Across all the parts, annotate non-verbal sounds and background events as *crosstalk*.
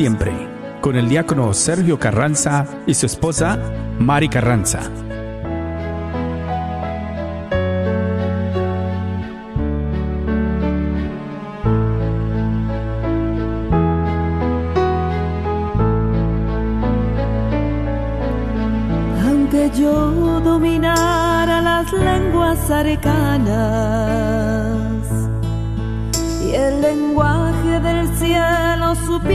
siempre, con el diácono Sergio Carranza y su esposa, Mari Carranza. Aunque yo dominara las lenguas arcanas, y el lenguaje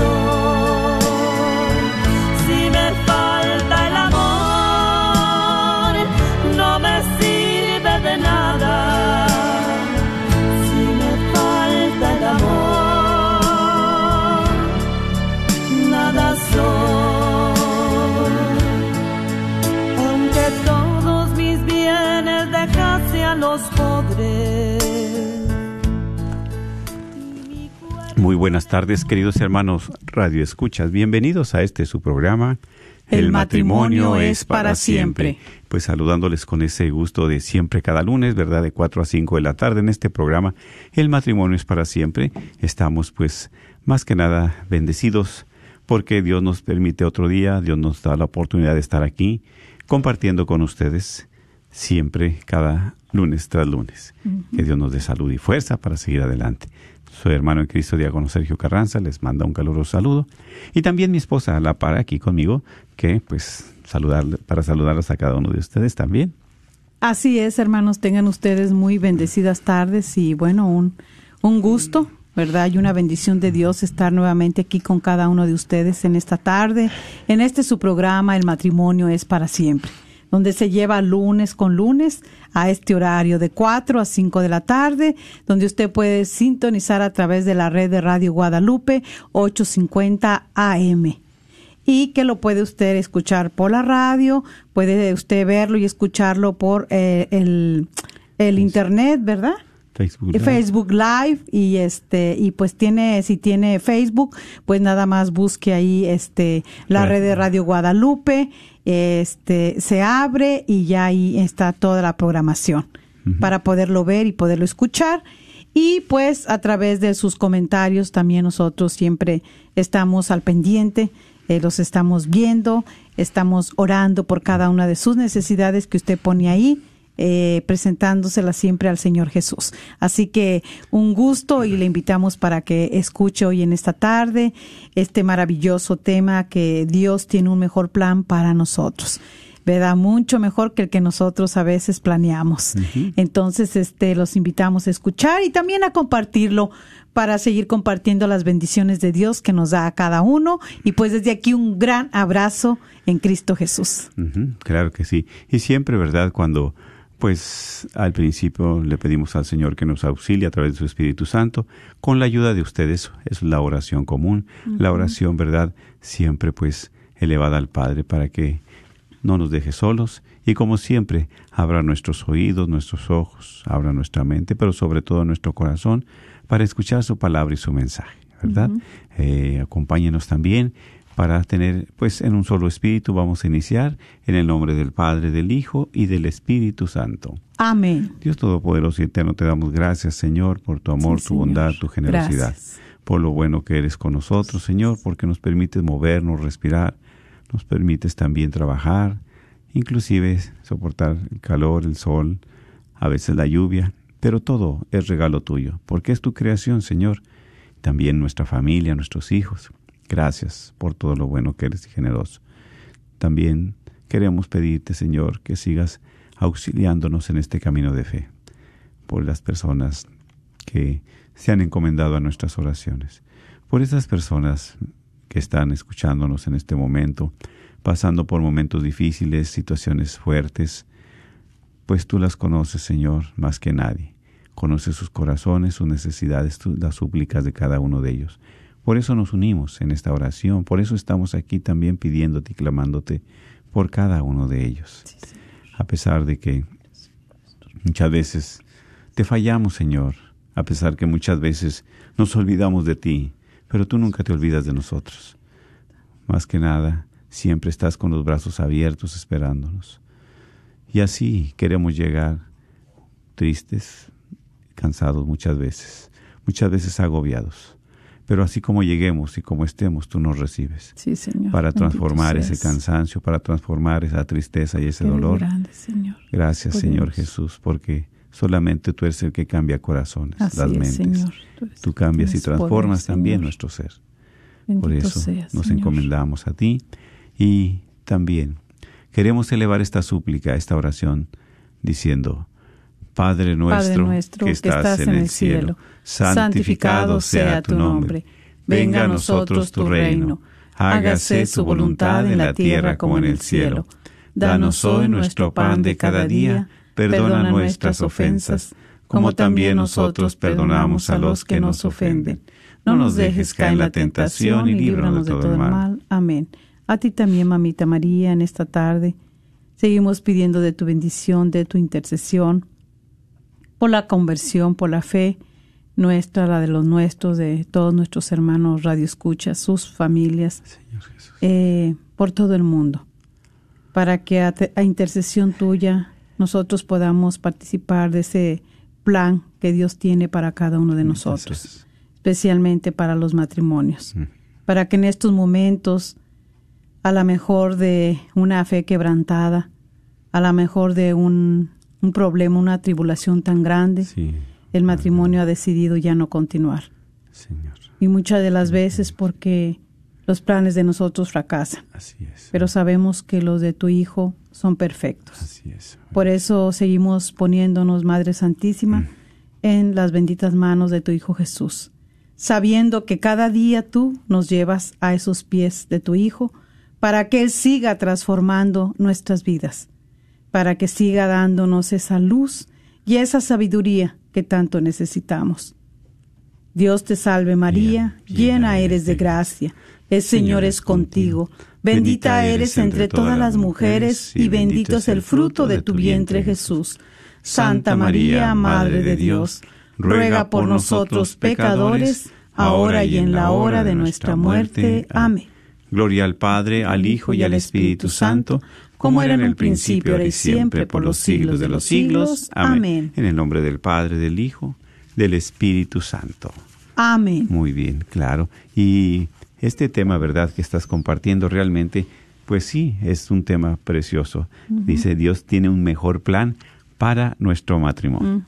nada Muy buenas tardes, queridos hermanos Radio Escuchas. Bienvenidos a este su programa. El matrimonio es para siempre. Pues saludándoles con ese gusto de siempre cada lunes, ¿verdad? De 4 a 5 de la tarde en este programa. El matrimonio es para siempre. Estamos pues más que nada bendecidos porque Dios nos permite otro día, Dios nos da la oportunidad de estar aquí compartiendo con ustedes siempre cada lunes tras lunes. Que Dios nos dé salud y fuerza para seguir adelante. Soy hermano en Cristo, diácono Sergio Carranza, les manda un caluroso saludo. Y también mi esposa, la para aquí conmigo, que pues saludar, para saludarlos a cada uno de ustedes también. Así es, hermanos, tengan ustedes muy bendecidas tardes y bueno, un, un gusto, ¿verdad? Y una bendición de Dios estar nuevamente aquí con cada uno de ustedes en esta tarde, en este su programa, El matrimonio es para siempre, donde se lleva lunes con lunes a este horario de 4 a 5 de la tarde, donde usted puede sintonizar a través de la red de Radio Guadalupe 850 AM y que lo puede usted escuchar por la radio, puede usted verlo y escucharlo por eh, el, el internet, ¿verdad? Facebook. Y Live. Facebook Live y este y pues tiene si tiene Facebook pues nada más busque ahí este la Claro. red de Radio Guadalupe este se abre y ya ahí está toda la programación para poderlo ver y poderlo escuchar. Y pues a través de sus comentarios también nosotros siempre estamos al pendiente eh, los estamos viendo estamos orando por cada una de sus necesidades que usted pone ahí eh, presentándosela siempre al Señor Jesús. Así que un gusto y le invitamos para que escuche hoy en esta tarde este maravilloso tema que Dios tiene un mejor plan para nosotros. ¿verdad? Mucho mejor que el que nosotros a veces planeamos. Entonces, este, los invitamos a escuchar y también a compartirlo para seguir compartiendo las bendiciones de Dios que nos da a cada uno. Y pues desde aquí un gran abrazo en Cristo Jesús. Claro que sí. Y siempre, ¿verdad? Cuando, pues, al principio le pedimos al Señor que nos auxilie a través de su Espíritu Santo, con la ayuda de ustedes, es la oración común, la oración, ¿verdad? Siempre, pues, elevada al Padre para que no nos deje solos. Y como siempre, abra nuestros oídos, nuestros ojos, abra nuestra mente, pero sobre todo nuestro corazón para escuchar su palabra y su mensaje, ¿verdad? Eh, acompáñenos también para tener, pues en un solo espíritu vamos a iniciar en el nombre del Padre, del Hijo y del Espíritu Santo. Amén. Dios Todopoderoso y Eterno, te damos gracias, Señor, por tu amor, Sí, tu Señor. bondad, tu generosidad, Gracias. por lo bueno que eres con nosotros, Señor, porque nos permites movernos, respirar, nos permites también trabajar, inclusive soportar el calor, el sol, a veces la lluvia, pero todo es regalo tuyo, porque es tu creación, Señor, también nuestra familia, nuestros hijos. Gracias por todo lo bueno que eres y generoso. También queremos pedirte, Señor, que sigas auxiliándonos en este camino de fe, por las personas que se han encomendado a nuestras oraciones, por esas personas que están escuchándonos en este momento, pasando por momentos difíciles, situaciones fuertes, pues tú las conoces, Señor, más que nadie. Conoces sus corazones, sus necesidades, las súplicas de cada uno de ellos. Por eso nos unimos en esta oración, por eso estamos aquí también pidiéndote y clamándote por cada uno de ellos. A pesar de que muchas veces te fallamos, Señor, a pesar que muchas veces nos olvidamos de ti, pero tú nunca te olvidas de nosotros. Más que nada, siempre estás con los brazos abiertos esperándonos. Y así queremos llegar tristes, cansados muchas veces, muchas veces agobiados. Pero así como lleguemos y como estemos, tú nos recibes. Sí, Señor. Para transformar ese cansancio, para transformar esa tristeza y ese Eres dolor. grande, Señor. Gracias, Señor. Jesús, porque solamente tú eres el que cambia corazones, Así las es, mentes. Señor. Tú, cambias y poder, transformas también Señor. nuestro ser. Bendito Por eso nos Señor. encomendamos a ti y también queremos elevar esta súplica, esta oración, diciendo, Padre nuestro, nuestro que estás, en el cielo, santificado sea tu nombre. Venga a nosotros tu reino. Hágase tu voluntad en la tierra como en el cielo. Danos hoy nuestro pan de cada día. Perdona nuestras ofensas, como también nosotros perdonamos a los que nos ofenden. No nos dejes caer en la tentación y líbranos de todo el mal. Amén. A ti también, mamita María, en esta tarde. Seguimos pidiendo de tu bendición, de tu intercesión, por la conversión, por la fe nuestra, la de los nuestros, de todos nuestros hermanos radioescuchas, sus familias, Señor Jesús. eh, por todo el mundo, para que a, te- a intercesión tuya nosotros podamos participar de ese plan que Dios tiene para cada uno de nosotros, Gracias. especialmente para los matrimonios, Mm. para que en estos momentos, a la mejor de una fe quebrantada, a la mejor de un, un problema, una tribulación tan grande, Sí, el matrimonio ha decidido ya no continuar. Señor. Y muchas de las veces porque los planes de nosotros fracasan, Así es. pero sabemos que los de tu Hijo son perfectos. Así es. Por eso seguimos poniéndonos, Madre Santísima, en las benditas manos de tu Hijo Jesús, sabiendo que cada día tú nos llevas a esos pies de tu Hijo para que Él siga transformando nuestras vidas, para que siga dándonos esa luz y esa sabiduría que tanto necesitamos. Dios te salve María, llena eres de gracia, el Señor es contigo, bendita eres entre todas las mujeres y bendito es el fruto de tu vientre Jesús. Santa María, Madre de Dios, ruega por nosotros pecadores, ahora y en la hora de nuestra muerte. Amén. Gloria al Padre, al Hijo y al Espíritu Santo, como era en el principio, ahora y siempre, por los siglos de los siglos. Amén. En el nombre del Padre, del Hijo, del Espíritu Santo. Amén. Muy bien, claro. Y este tema, ¿verdad?, que estás compartiendo realmente, pues sí, es un tema precioso. Dice, Dios tiene un mejor plan para nuestro matrimonio.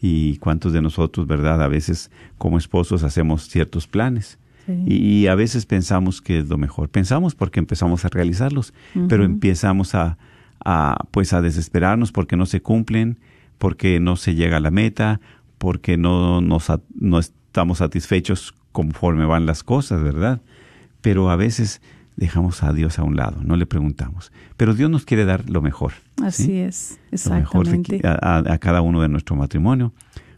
Y cuántos de nosotros, ¿verdad?, a veces como esposos hacemos ciertos planes. Sí. Y, a veces pensamos que es lo mejor. Pensamos porque empezamos a realizarlos, pero empezamos a, a, pues a desesperarnos porque no se cumplen, porque no se llega a la meta, porque no, nos, no estamos satisfechos conforme van las cosas, ¿verdad? Pero a veces dejamos a Dios a un lado, no le preguntamos. Pero Dios nos quiere dar lo mejor. Así ¿sí? es, lo mejor se exactamente. a- a cada uno de nuestro matrimonio.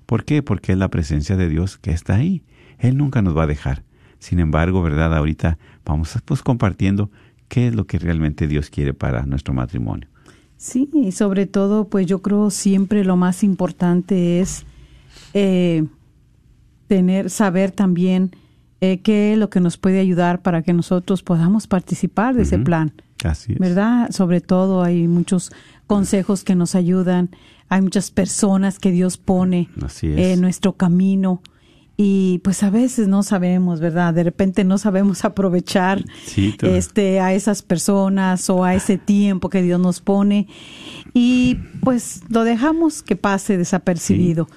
¿Por qué? Porque es la presencia de Dios que está ahí. Él nunca nos va a dejar. Sin embargo, ¿verdad? Ahorita vamos pues compartiendo qué es lo que realmente Dios quiere para nuestro matrimonio. Sí, y sobre todo, pues yo creo siempre lo más importante es eh, tener, saber también eh, qué es lo que nos puede ayudar para que nosotros podamos participar de ese plan. Así es. ¿Verdad? Sobre todo hay muchos consejos que nos ayudan, hay muchas personas que Dios pone en nuestro camino y pues a veces no sabemos, ¿verdad? De repente no sabemos *laughs* aprovechar Sí, este a esas personas o a ese tiempo que Dios nos pone y pues lo dejamos que pase desapercibido.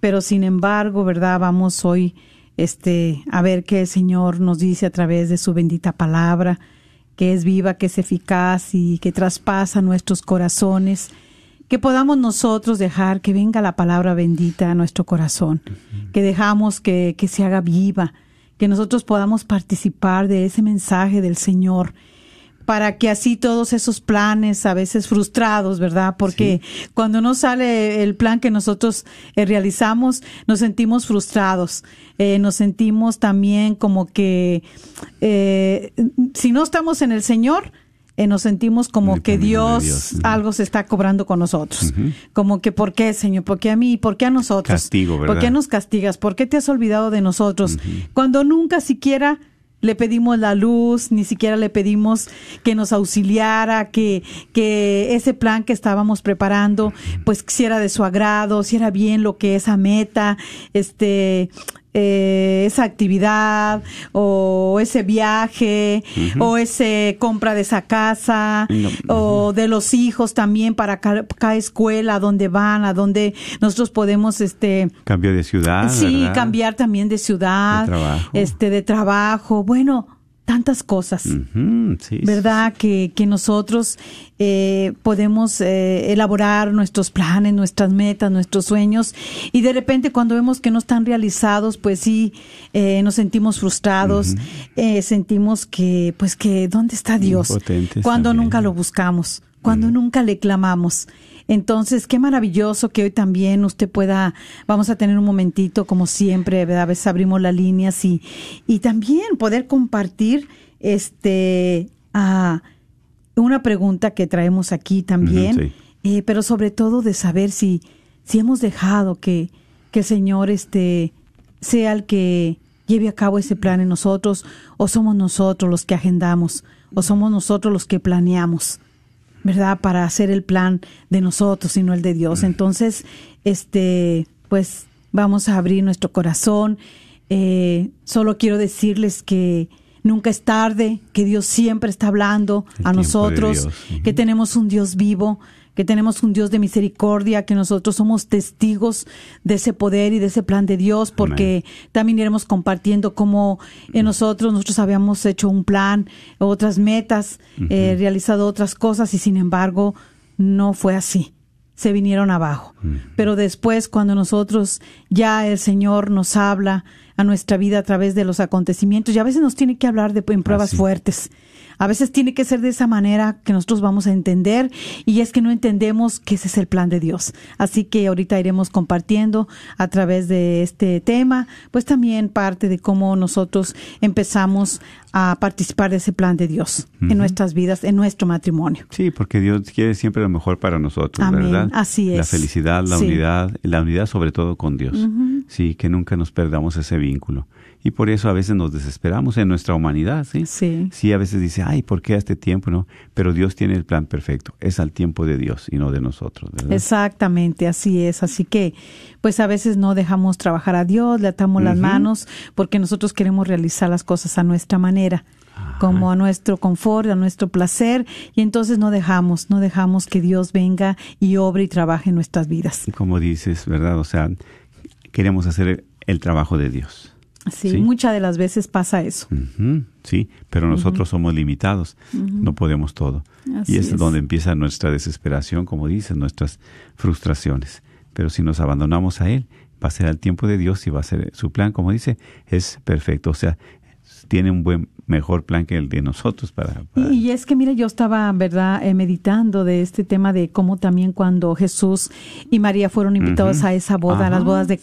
Pero sin embargo, ¿verdad? Vamos hoy este a ver qué el Señor nos dice a través de su bendita palabra, que es viva, que es eficaz y que traspasa nuestros corazones. Que podamos nosotros dejar que venga la palabra bendita a nuestro corazón, que dejamos que, que se haga viva, que nosotros podamos participar de ese mensaje del Señor, para que así todos esos planes a veces frustrados, ¿verdad? Porque cuando no sale el plan que nosotros eh, realizamos, nos sentimos frustrados, eh, nos sentimos también como que eh, si no estamos en el Señor, eh, nos sentimos como que Dios, algo se está cobrando con nosotros. Como que, ¿por qué, Señor? ¿Por qué a mí? ¿Por qué a nosotros? Castigo, ¿Por ¿verdad? qué nos castigas? ¿Por qué te has olvidado de nosotros? Cuando nunca siquiera le pedimos la luz, ni siquiera le pedimos que nos auxiliara, que, que ese plan que estábamos preparando, pues si era de su agrado, si era bien lo que esa meta, este, eh, esa actividad, o ese viaje, o ese compra de esa casa, No, o de los hijos también para ca- cada escuela, a dónde van, a dónde nosotros podemos, este, Cambio de ciudad. sí, ¿verdad? cambiar también de ciudad, De este, de trabajo, bueno, tantas cosas. Sí, ¿Verdad? Que, que nosotros eh, podemos eh, elaborar nuestros planes, nuestras metas, nuestros sueños y de repente cuando vemos que no están realizados, pues sí, eh, nos sentimos frustrados, eh, sentimos que, pues que, ¿dónde está Dios? Impotentes Cuando también. nunca lo buscamos, cuando nunca le clamamos. Entonces, qué maravilloso que hoy también usted pueda, vamos a tener un momentito, como siempre, ¿verdad? a veces abrimos las líneas y, y también poder compartir este a una pregunta que traemos aquí también, sí. eh, pero sobre todo de saber si, si hemos dejado que, que el Señor este, sea el que lleve a cabo ese plan en nosotros, o somos nosotros los que agendamos, o somos nosotros los que planeamos. ¿Verdad? Para hacer el plan de nosotros y no el de Dios. Entonces, este, pues vamos a abrir nuestro corazón. Eh, solo quiero decirles que nunca es tarde, que Dios siempre está hablando El a nosotros, que tenemos un Dios vivo, que tenemos un Dios de misericordia, que nosotros somos testigos de ese poder y de ese plan de Dios, porque también iremos compartiendo cómo en nosotros, nosotros habíamos hecho un plan, otras metas, eh, realizado otras cosas y sin embargo no fue así. Se vinieron abajo. Pero después, cuando nosotros ya el Señor nos habla a nuestra vida a través de los acontecimientos, y a veces nos tiene que hablar de, en pruebas fuertes. A veces tiene que ser de esa manera que nosotros vamos a entender y es que no entendemos que ese es el plan de Dios. Así que ahorita iremos compartiendo a través de este tema, pues también parte de cómo nosotros empezamos a participar de ese plan de Dios en nuestras vidas, en nuestro matrimonio. Sí, porque Dios quiere siempre lo mejor para nosotros, Amén. ¿verdad? Así La es. felicidad, la Sí. unidad, la unidad sobre todo con Dios. Sí, que nunca nos perdamos ese vínculo. Y por eso a veces nos desesperamos en nuestra humanidad, ¿sí? Sí. Sí, a veces dice, ay, ¿por qué a este tiempo? No, pero Dios tiene el plan perfecto. Es al tiempo de Dios y no de nosotros, ¿verdad? Exactamente, así es. Así que, pues a veces no dejamos trabajar a Dios, le atamos las manos, porque nosotros queremos realizar las cosas a nuestra manera, como a nuestro confort, a nuestro placer, y entonces no dejamos, no dejamos que Dios venga y obre y trabaje en nuestras vidas. Como dices, ¿verdad? O sea, queremos hacer el trabajo de Dios. Sí, Sí. muchas de las veces pasa eso. Sí, pero nosotros somos limitados, no podemos todo. Así y es, es. donde empieza nuestra desesperación, como dices, nuestras frustraciones. Pero si nos abandonamos a Él, va a ser al tiempo de Dios y va a ser su plan, como dice, es perfecto. O sea, tiene un buen, mejor plan que el de nosotros para... para- Y, es que, mira, yo estaba, ¿verdad?, eh, meditando de este tema de cómo también cuando Jesús y María fueron invitados a esa boda, a las bodas de sí.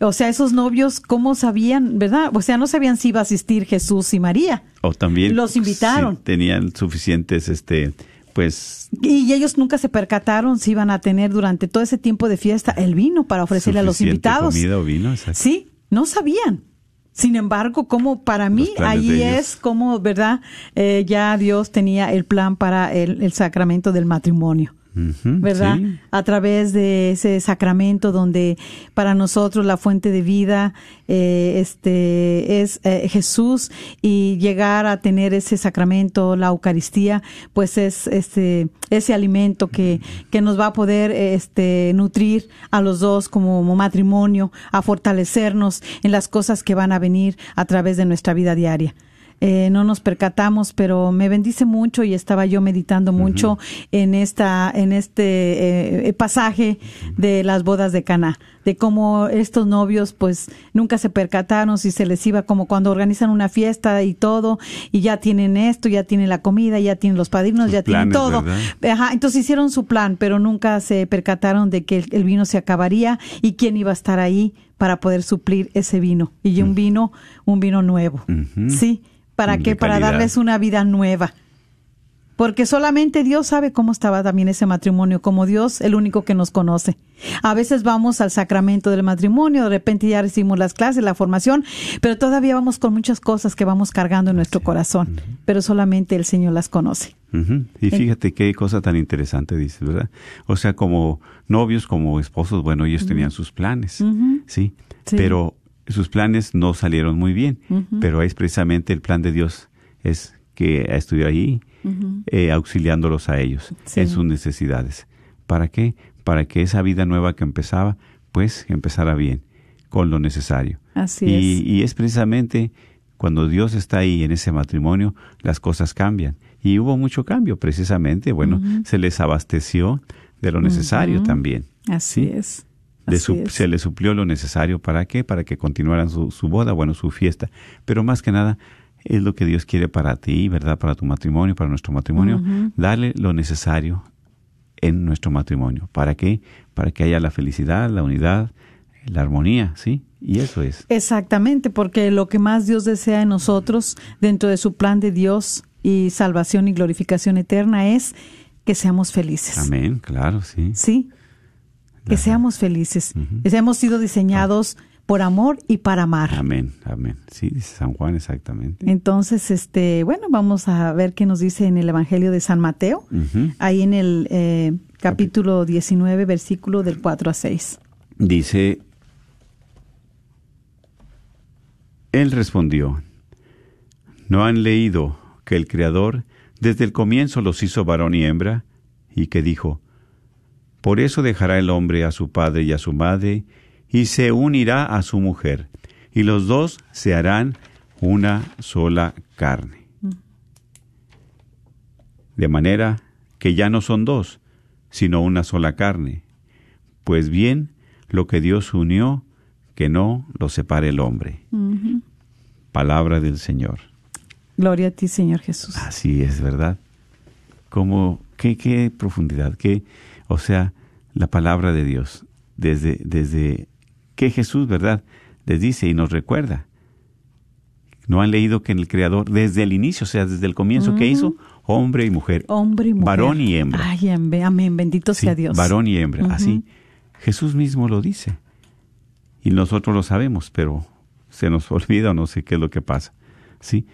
O sea, esos novios, ¿cómo sabían, verdad? O sea, no sabían si iba a asistir Jesús y María. o también... los invitaron. sí, tenían suficientes, este, pues... Y ellos nunca se percataron si iban a tener durante todo ese tiempo de fiesta el vino para ofrecerle a los invitados. comida o vino, exacto. Sí, no sabían. Sin embargo, como para mí, ahí es como, ¿verdad? Eh, ya Dios tenía el plan para el, el sacramento del matrimonio. ¿Verdad? sí. A través de ese sacramento donde para nosotros la fuente de vida eh, este es eh, Jesús y llegar a tener ese sacramento, la Eucaristía, pues es este ese alimento que, que nos va a poder este nutrir a los dos como matrimonio, a fortalecernos en las cosas que van a venir a través de nuestra vida diaria eh, no nos percatamos, pero me bendice mucho y estaba yo meditando mucho en esta, en este eh, pasaje de las bodas de Caná, de cómo estos novios pues nunca se percataron si se les iba como cuando organizan una fiesta y todo y ya tienen esto, ya tienen la comida, ya tienen los padrinos, Sus ya tienen todo. Ajá, entonces hicieron su plan, pero nunca se percataron de que el, vino se acabaría y quién iba a estar ahí para poder suplir ese vino. Y un vino, un vino nuevo. Sí, ¿para qué? Para darles una vida nueva. Porque solamente Dios sabe cómo estaba también ese matrimonio, como Dios, el único que nos conoce. A veces vamos al sacramento del matrimonio, de repente ya recibimos las clases, la formación, pero todavía vamos con muchas cosas que vamos cargando en nuestro corazón, pero solamente el Señor las conoce. Y fíjate qué cosa tan interesante dices, ¿verdad? O sea, como novios, como esposos, bueno, ellos tenían sus planes. ¿sí? Sí. Pero sus planes no salieron muy bien, pero es precisamente el plan de Dios, es que estuviera ahí eh, auxiliándolos a ellos Sí. en sus necesidades. ¿Para qué? Para que esa vida nueva que empezaba, pues empezara bien, con lo necesario. Así y, es. y es precisamente cuando Dios está ahí en ese matrimonio, las cosas cambian. Y hubo mucho cambio, precisamente, bueno, se les abasteció de lo necesario también. Así ¿sí? es. Su- se les suplió lo necesario para qué? Para que continuaran su, su boda, bueno, su fiesta. Pero más que nada, es lo que Dios quiere para ti, ¿verdad? Para tu matrimonio, para nuestro matrimonio. Darle lo necesario en nuestro matrimonio. ¿Para qué? Para que haya la felicidad, la unidad, la armonía, ¿sí? Y eso es. Exactamente, porque lo que más Dios desea en nosotros, dentro de su plan de Dios y salvación y glorificación eterna, es que seamos felices. Amén, claro, sí. Sí, que seamos felices. Que Hemos sido diseñados por amor y para amar. Amén, amén. Sí, dice San Juan exactamente. Entonces, este, bueno, vamos a ver qué nos dice en el Evangelio de San Mateo, ahí en el eh, capítulo 19, versículo del 4 a 6. Dice, él respondió, ¿no han leído que el Creador desde el comienzo los hizo varón y hembra? Y que dijo, por eso dejará el hombre a su padre y a su madre, y se unirá a su mujer, y los dos se harán una sola carne. De manera que ya no son dos, sino una sola carne. Pues bien, lo que Dios unió, que no lo separe el hombre. Palabra del Señor. Gloria a ti, Señor Jesús. Así es, ¿verdad? Como, qué, qué profundidad, qué, o sea, la palabra de Dios, desde, desde que Jesús, ¿verdad? Les dice y nos recuerda. No han leído que en el Creador, desde el inicio, o sea, desde el comienzo, ¿qué hizo? Hombre y mujer. Hombre y mujer. Varón y hembra. Ay, amén, amén. bendito Sí, sea Dios. Varón y hembra, así. Jesús mismo lo dice. Y nosotros lo sabemos, pero se nos *laughs* olvida o no sé qué es lo que pasa. ¿Sí?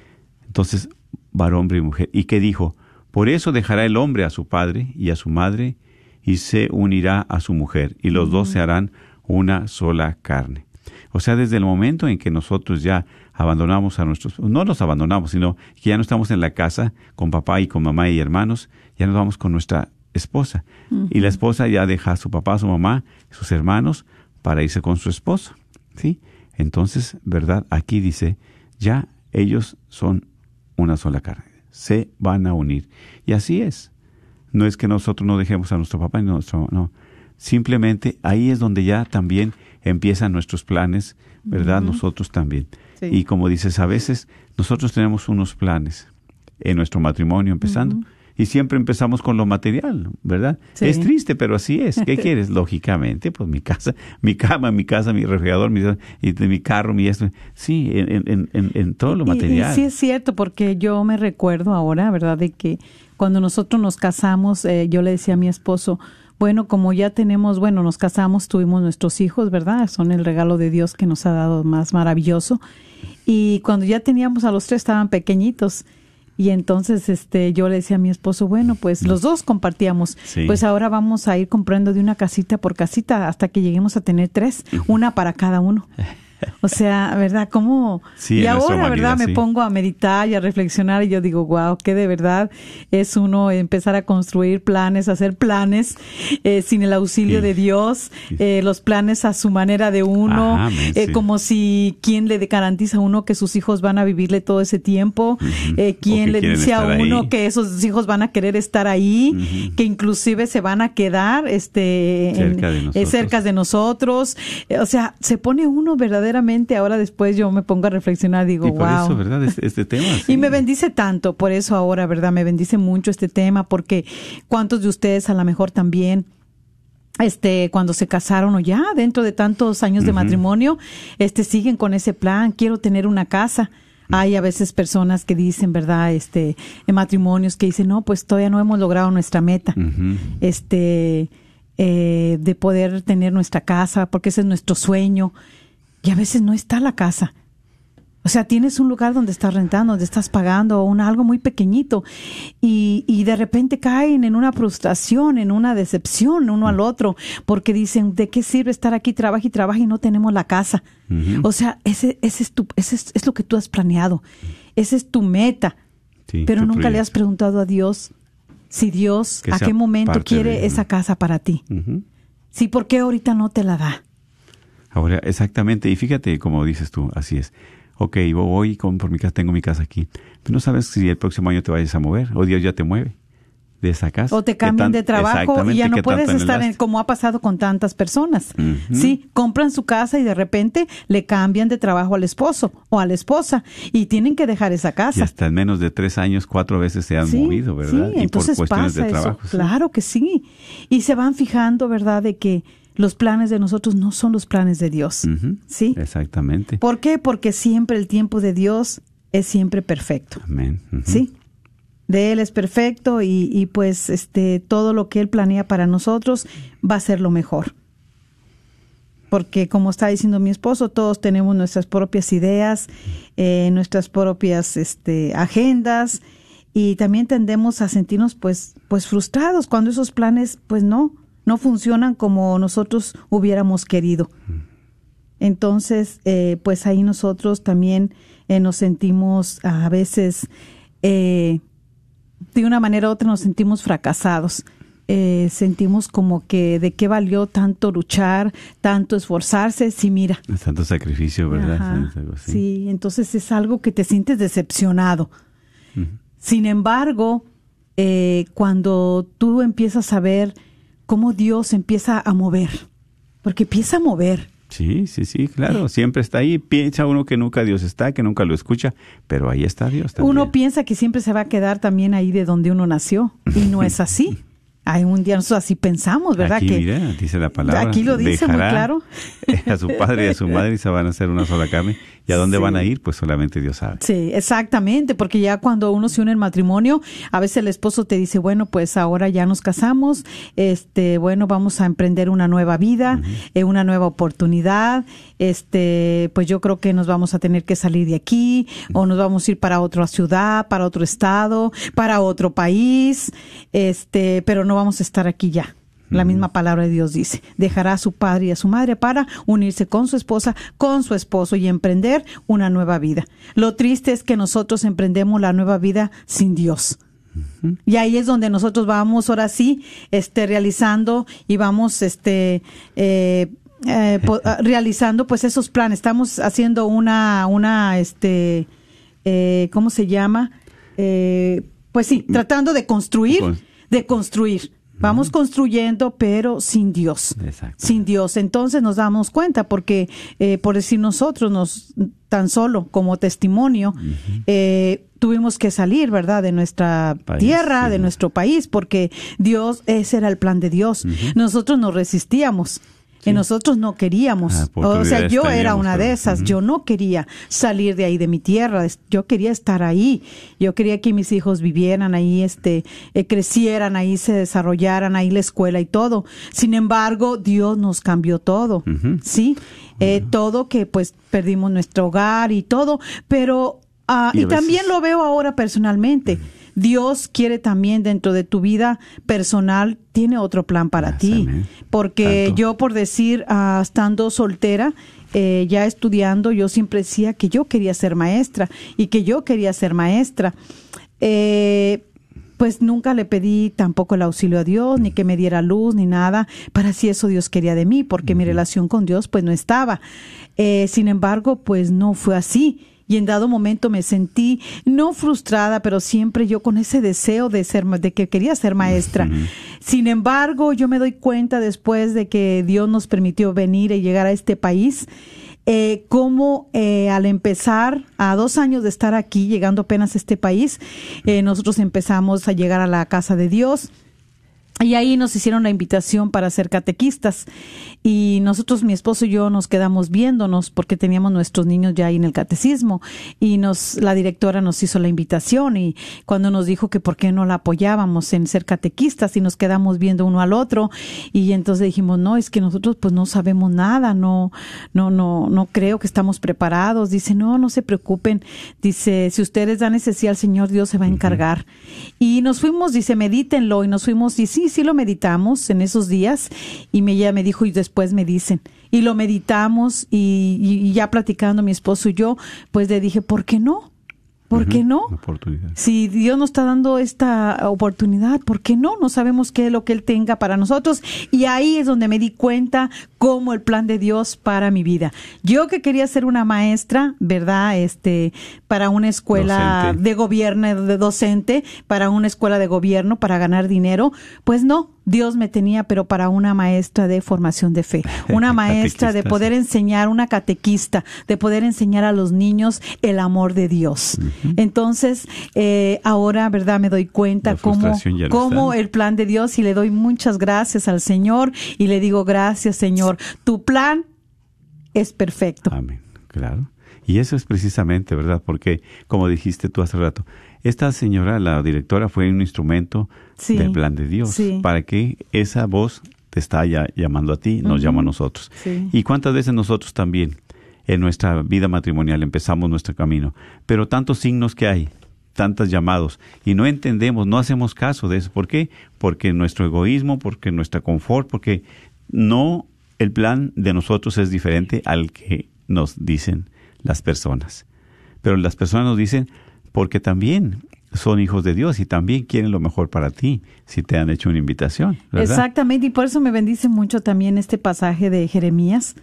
Entonces, varón hombre y mujer. ¿Y qué dijo? Por eso dejará el hombre a su padre y a su madre y se unirá a su mujer y los dos se harán una sola carne. O sea, desde el momento en que nosotros ya abandonamos a nuestros, no los abandonamos, sino que ya no estamos en la casa con papá y con mamá y hermanos, ya nos vamos con nuestra esposa. Y la esposa ya deja a su papá, a su mamá, sus hermanos, para irse con su esposo. ¿Sí? Entonces, ¿verdad? Aquí dice, ya ellos son una sola carne. Se van a unir. Y así es. No es que nosotros no dejemos a nuestro papá y nuestro no. Simplemente ahí es donde ya también empiezan nuestros planes, ¿verdad? Nosotros también. Sí. Y como dices, a veces nosotros tenemos unos planes en nuestro matrimonio empezando. Y siempre empezamos con lo material, ¿verdad? Sí. Es triste, pero así es. ¿Qué *laughs* quieres? Lógicamente, pues mi casa, mi cama, mi casa, mi refrigerador, mi, y mi carro, mi esto. Sí, en, en, en, en todo lo Y- material. Y, sí es cierto, porque yo me recuerdo ahora, ¿verdad? De que cuando nosotros nos casamos, eh, yo le decía a mi esposo, bueno, como ya tenemos, bueno, nos casamos, tuvimos nuestros hijos, ¿verdad? Son el regalo de Dios que nos ha dado más maravilloso. Y cuando ya teníamos a los tres, estaban pequeñitos. Y entonces este yo le decía a mi esposo, bueno, pues los dos compartíamos. Sí. Pues ahora vamos a ir comprando de una casita por casita hasta que lleguemos a tener tres, una para cada uno. *laughs* O sea, ¿verdad? ¿Cómo? Sí, y ahora, ¿verdad? Me pongo a meditar y a reflexionar y yo digo, wow, que de verdad es uno empezar a construir planes, hacer planes eh, sin el auxilio Sí. de Dios, eh, los planes a su manera de uno, Ajá, eh, como si quién le garantiza a uno que sus hijos van a vivirle todo ese tiempo, eh, O quién le dice a uno ahí. que esos hijos van a querer estar ahí, que inclusive se van a quedar este en- Cerca de eh, nosotros. cerca de nosotros. O sea, se pone uno verdaderamente, ahora después yo me pongo a reflexionar, digo, y por wow. eso, ¿verdad? Este, este tema. *laughs* sí. Y me bendice tanto, por eso ahora, ¿verdad? Me bendice mucho este tema, porque cuántos de ustedes a lo mejor también este cuando se casaron o ya dentro de tantos años de matrimonio este siguen con ese plan quiero tener una casa hay a veces personas que dicen verdad este en matrimonios que dicen no pues todavía no hemos logrado nuestra meta este eh, de poder tener nuestra casa porque ese es nuestro sueño y a veces no está la casa o sea, tienes un lugar donde estás rentando, donde estás pagando un, algo muy pequeñito y, y de repente caen en una frustración, en una decepción uno al otro, porque dicen, ¿de qué sirve estar aquí, trabaja y trabaja y no tenemos la casa? O sea, ese, ese, es, tu, ese es, es lo que tú has planeado, esa es tu meta, Sí, pero nunca le has preguntado a Dios si Dios Que a qué momento quiere de- esa casa para ti. Ujú. Sí, ¿por qué ahorita no te la da? Ahora, exactamente, y fíjate como dices tú, así es. Ok, voy con, por mi casa, tengo mi casa aquí. Pero no sabes si el próximo año te vayas a mover o Dios ya te mueve de esa casa. O te ¿Qué cambian de trabajo y ya no puedes estar en, como ha pasado con tantas personas. Sí, compran su casa y de repente le cambian de trabajo al esposo o a la esposa y tienen que dejar esa Y casa. hasta en menos de tres años, cuatro veces se han Sí, movido, ¿verdad? Sí, y por entonces cuestiones pasa de eso. trabajo. sí. Claro que sí. Y se van fijando, ¿verdad?, de que los planes de nosotros no son los planes de Dios. Sí. Exactamente. ¿Por qué? Porque siempre el tiempo de Dios es siempre perfecto. Amén. Sí. De Él es perfecto y, y pues este todo lo que Él planea para nosotros va a ser lo mejor. Porque como está diciendo mi esposo, todos tenemos nuestras propias ideas, eh, nuestras propias este, agendas y también tendemos a sentirnos pues, pues frustrados cuando esos planes pues no, no funcionan como nosotros hubiéramos querido. Entonces, eh, pues ahí nosotros también eh, nos sentimos a veces, eh, de una manera u otra nos sentimos fracasados. Sentimos como que de qué valió tanto luchar, tanto esforzarse, si mira. Es tanto sacrificio, ¿verdad? Ajá, sí, entonces es algo que te sientes decepcionado. Sin embargo, cuando tú empiezas a ver cómo Dios empieza a mover, porque empieza a mover, Sí, sí, sí, claro. Siempre está ahí. Piensa uno que nunca Dios está, que nunca lo escucha, pero ahí está Dios también. Uno piensa que siempre se va a quedar también ahí de donde uno nació y no es así. *laughs* Hay un día nosotros así pensamos, ¿verdad? Aquí, que mira, dice la palabra. Aquí lo dice muy claro. *laughs* A su padre y a su *laughs* madre y se van a hacer una sola carne. ¿Y a dónde Sí. van a ir? Pues solamente Dios sabe. Sí, exactamente, porque ya cuando uno se une en matrimonio, a veces el esposo te dice, bueno, pues ahora ya nos casamos, este, bueno, vamos a emprender una nueva vida, eh, una nueva oportunidad, este, pues yo creo que nos vamos a tener que salir de aquí, o nos vamos a ir para otra ciudad, para otro estado, para otro país, este, pero no vamos a estar aquí ya. La misma palabra de Dios dice, dejará a su padre y a su madre para unirse con su esposa, con su esposo y emprender una nueva vida. Lo triste es que nosotros emprendemos la nueva vida sin Dios. Y ahí es donde nosotros vamos ahora sí, este, realizando y vamos, este, eh, eh, *laughs* ah, realizando pues esos planes. Estamos haciendo una, una, este, eh, ¿cómo se llama? Eh, pues sí, tratando de construir, Con- de construir. Vamos construyendo, pero sin Dios. Exacto. Sin Dios. Entonces nos damos cuenta, porque eh, por decir nosotros, nos tan solo como testimonio, eh, tuvimos que salir, ¿verdad?, de nuestra País, tierra, sí. de nuestro país, porque Dios, ese era el plan de Dios. Nosotros nos resistíamos. Y nosotros no queríamos. Ah, o sea, yo era una de esas. Yo no quería salir de ahí de mi tierra. Yo quería estar ahí. Yo quería que mis hijos vivieran ahí, este, eh, crecieran ahí, se desarrollaran ahí la escuela y todo. Sin embargo, Dios nos cambió todo. Sí, Eh, todo que pues perdimos nuestro hogar y todo, pero ah, Y también lo veo ahora personalmente. Dios quiere también dentro de tu vida personal, tiene otro plan para Ah, ti. Porque Tanto. yo, por decir, ah, estando soltera, eh, ya estudiando, yo siempre decía que yo quería ser maestra y que yo quería ser maestra. Eh, pues nunca le pedí tampoco el auxilio a Dios, ni que me diera luz, ni nada, para si eso Dios quería de mí, porque mi relación con Dios pues no estaba. Eh, sin embargo, pues no fue así. Y en dado momento me sentí no frustrada, pero siempre yo con ese deseo de ser, de que quería ser maestra. Sin embargo, yo me doy cuenta después de que Dios nos permitió venir y llegar a este país, eh, cómo eh, al empezar, a dos años de estar aquí, llegando apenas a este país, eh, nosotros empezamos a llegar a la casa de Dios. Y ahí nos hicieron la invitación para ser catequistas. Y nosotros, mi esposo y yo, nos quedamos viéndonos porque teníamos nuestros niños ya ahí en el catecismo. Y nos, la directora nos hizo la invitación y cuando nos dijo que por qué no la apoyábamos en ser catequistas y nos quedamos viendo uno al otro. Y entonces dijimos, no, es que nosotros pues no sabemos nada, no, no, no, no creo que estamos preparados. Dice, no, no se preocupen. Dice, si ustedes dan necesidad al Señor, Dios se va a encargar. Y nos fuimos, dice, medítenlo. Y nos fuimos, y sí, sí lo meditamos en esos días y me, ella me dijo y después me dicen y lo meditamos y, y ya platicando mi esposo y yo, pues le dije, ¿por qué no? ¿Por qué no? Oportunidad. Si Dios nos está dando esta oportunidad, ¿por qué no? No sabemos qué es lo que Él tenga para nosotros. Y ahí es donde me di cuenta cómo el plan de Dios para mi vida. Yo que quería ser una maestra, ¿verdad? Este, para una escuela Docente. de gobierno, de docente, para una escuela de gobierno, para ganar dinero, pues no. Dios me tenía, pero para una maestra de formación de fe, *laughs* una maestra de poder enseñar, una catequista, de poder enseñar a los niños el amor de Dios. Entonces, eh, ahora, ¿verdad? Me doy cuenta cómo, cómo el plan de Dios y le doy muchas gracias al Señor y le digo, gracias Señor, tu plan es perfecto. Amén, claro. Y eso es precisamente, ¿verdad? Porque, como dijiste tú hace rato, esta señora, la directora, fue un instrumento Sí, del plan de Dios sí. para que esa voz te está ya llamando a ti, nos llama a nosotros. Sí. Y cuántas veces nosotros también, en nuestra vida matrimonial, empezamos nuestro camino, pero tantos signos que hay, tantos llamados, y no entendemos, no hacemos caso de eso. ¿Por qué? Porque nuestro egoísmo, porque nuestra confort, porque no, el plan de nosotros es diferente al que nos dicen las personas. Pero las personas nos dicen porque también son hijos de Dios y también quieren lo mejor para ti si te han hecho una invitación. ¿verdad? Exactamente, y por eso me bendice mucho también este pasaje de Jeremías.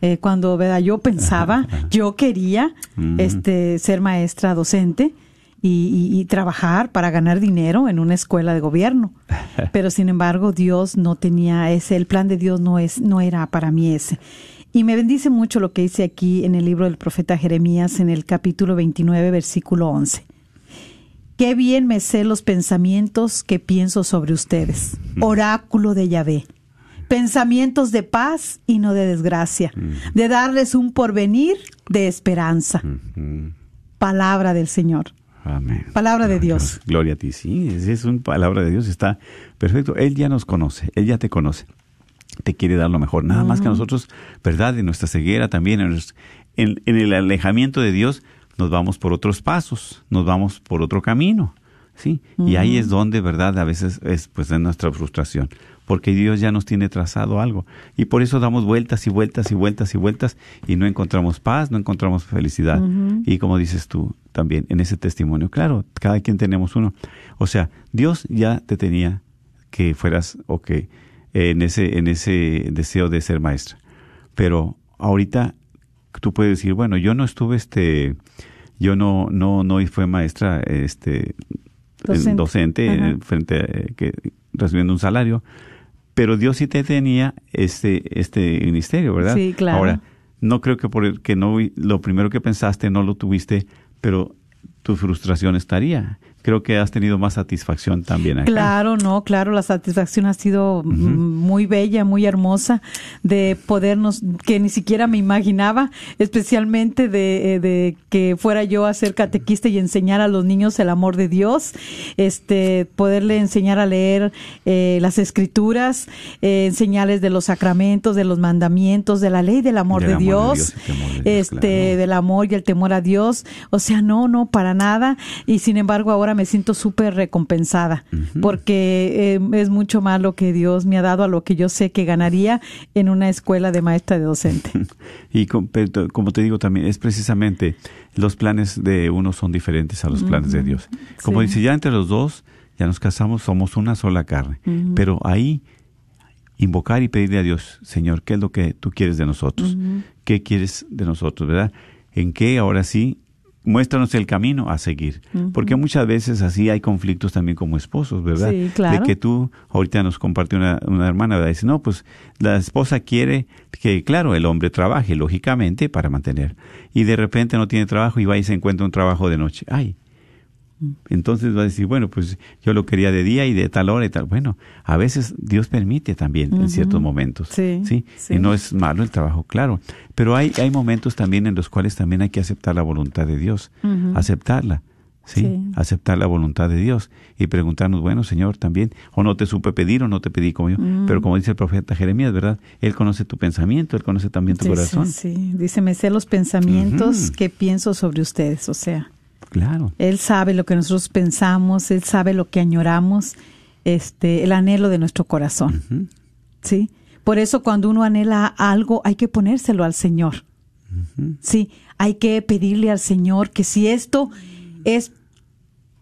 eh, cuando ¿verdad? yo pensaba, *laughs* yo quería este ser maestra docente y, y- y trabajar para ganar dinero en una escuela de gobierno. *laughs* Pero sin embargo, Dios no tenía ese, el plan de Dios no es, no era para mí ese. Y me bendice mucho lo que dice aquí en el libro del profeta Jeremías en el capítulo 29, versículo 11. Qué bien me sé los pensamientos que pienso sobre ustedes. Oráculo de Yahvé. Pensamientos de paz y no de desgracia. De darles un porvenir de esperanza. Palabra del Señor. Amén. Palabra de Dios. Gloria a ti. Sí, es, es una palabra de Dios. Está perfecto. Él ya nos conoce. Él ya te conoce. Te quiere dar lo mejor. Nada más que nosotros, ¿verdad? En nuestra ceguera también, en, nues- en- en el alejamiento de Dios, nos vamos por otros pasos. Nos vamos por otro camino. ¿Sí? Y ahí es donde, ¿verdad? A veces es pues es nuestra frustración. Porque Dios ya nos tiene trazado algo. Y por eso damos vueltas y vueltas y vueltas y vueltas y no encontramos paz, no encontramos felicidad. Y como dices tú también en ese testimonio, claro, cada quien tenemos uno. O sea, Dios ya te tenía que fueras o que en ese en ese deseo de ser maestra. Pero ahorita tú puedes decir, bueno, yo no estuve este yo no no no fue maestra este Docente. eh, frente a, eh, que recibiendo un salario, pero Dios sí te tenía este este ministerio, ¿verdad? Sí, claro. Ahora, no creo que por el que no lo primero que pensaste no lo tuviste, pero tu frustración estaría. Creo que has tenido más satisfacción también acá. Claro, no, claro, la satisfacción ha sido muy bella, muy hermosa de podernos, que ni siquiera me imaginaba, especialmente de, eh, de que fuera yo a ser catequista y enseñar a los niños el amor de Dios, este, poderle enseñar a leer eh, las escrituras, eh, enseñarles de los sacramentos, de los mandamientos, de la ley del amor, Del de, amor de Dios, de este, claro. del amor y el temor a Dios, o sea, no, no, para nada, y sin embargo ahora ahora me siento súper recompensada porque eh, es mucho más lo que Dios me ha dado a lo que yo sé que ganaría en una escuela de maestra de docente. *laughs* y como te digo también, es precisamente los planes de uno son diferentes a los planes de Dios. Como dice, ya entre los dos, ya nos casamos, somos una sola carne. Pero ahí invocar y pedirle a Dios, Señor, ¿qué es lo que tú quieres de nosotros? ¿Qué quieres de nosotros, verdad? ¿En qué ahora sí muéstranos el camino a seguir. Porque muchas veces así hay conflictos también como esposos, ¿verdad? Sí, claro. De que tú, ahorita nos compartió una, una hermana, ¿verdad? Dice, no, pues la esposa quiere que, claro, el hombre trabaje, lógicamente, para mantener. Y de repente no tiene trabajo y va y se encuentra un trabajo de noche. Ay, entonces va a decir, bueno, pues yo lo quería de día y de tal hora y tal. Bueno, a veces Dios permite también en ciertos momentos. Sí, sí, Y no es malo el trabajo, claro. Pero hay, hay momentos también en los cuales también hay que aceptar la voluntad de Dios. Aceptarla. ¿sí? Aceptar la voluntad de Dios y preguntarnos, bueno, Señor, también, o no te supe pedir o no te pedí como yo, pero como dice el profeta Jeremías, ¿verdad? Él conoce tu pensamiento, él conoce también tu corazón. Sí, sí, dice, me sé los pensamientos que pienso sobre ustedes, o sea. Claro. Él sabe lo que nosotros pensamos, él sabe lo que añoramos, este, el anhelo de nuestro corazón. ¿Sí? Por eso cuando uno anhela algo, hay que ponérselo al Señor. Sí, hay que pedirle al Señor que si esto es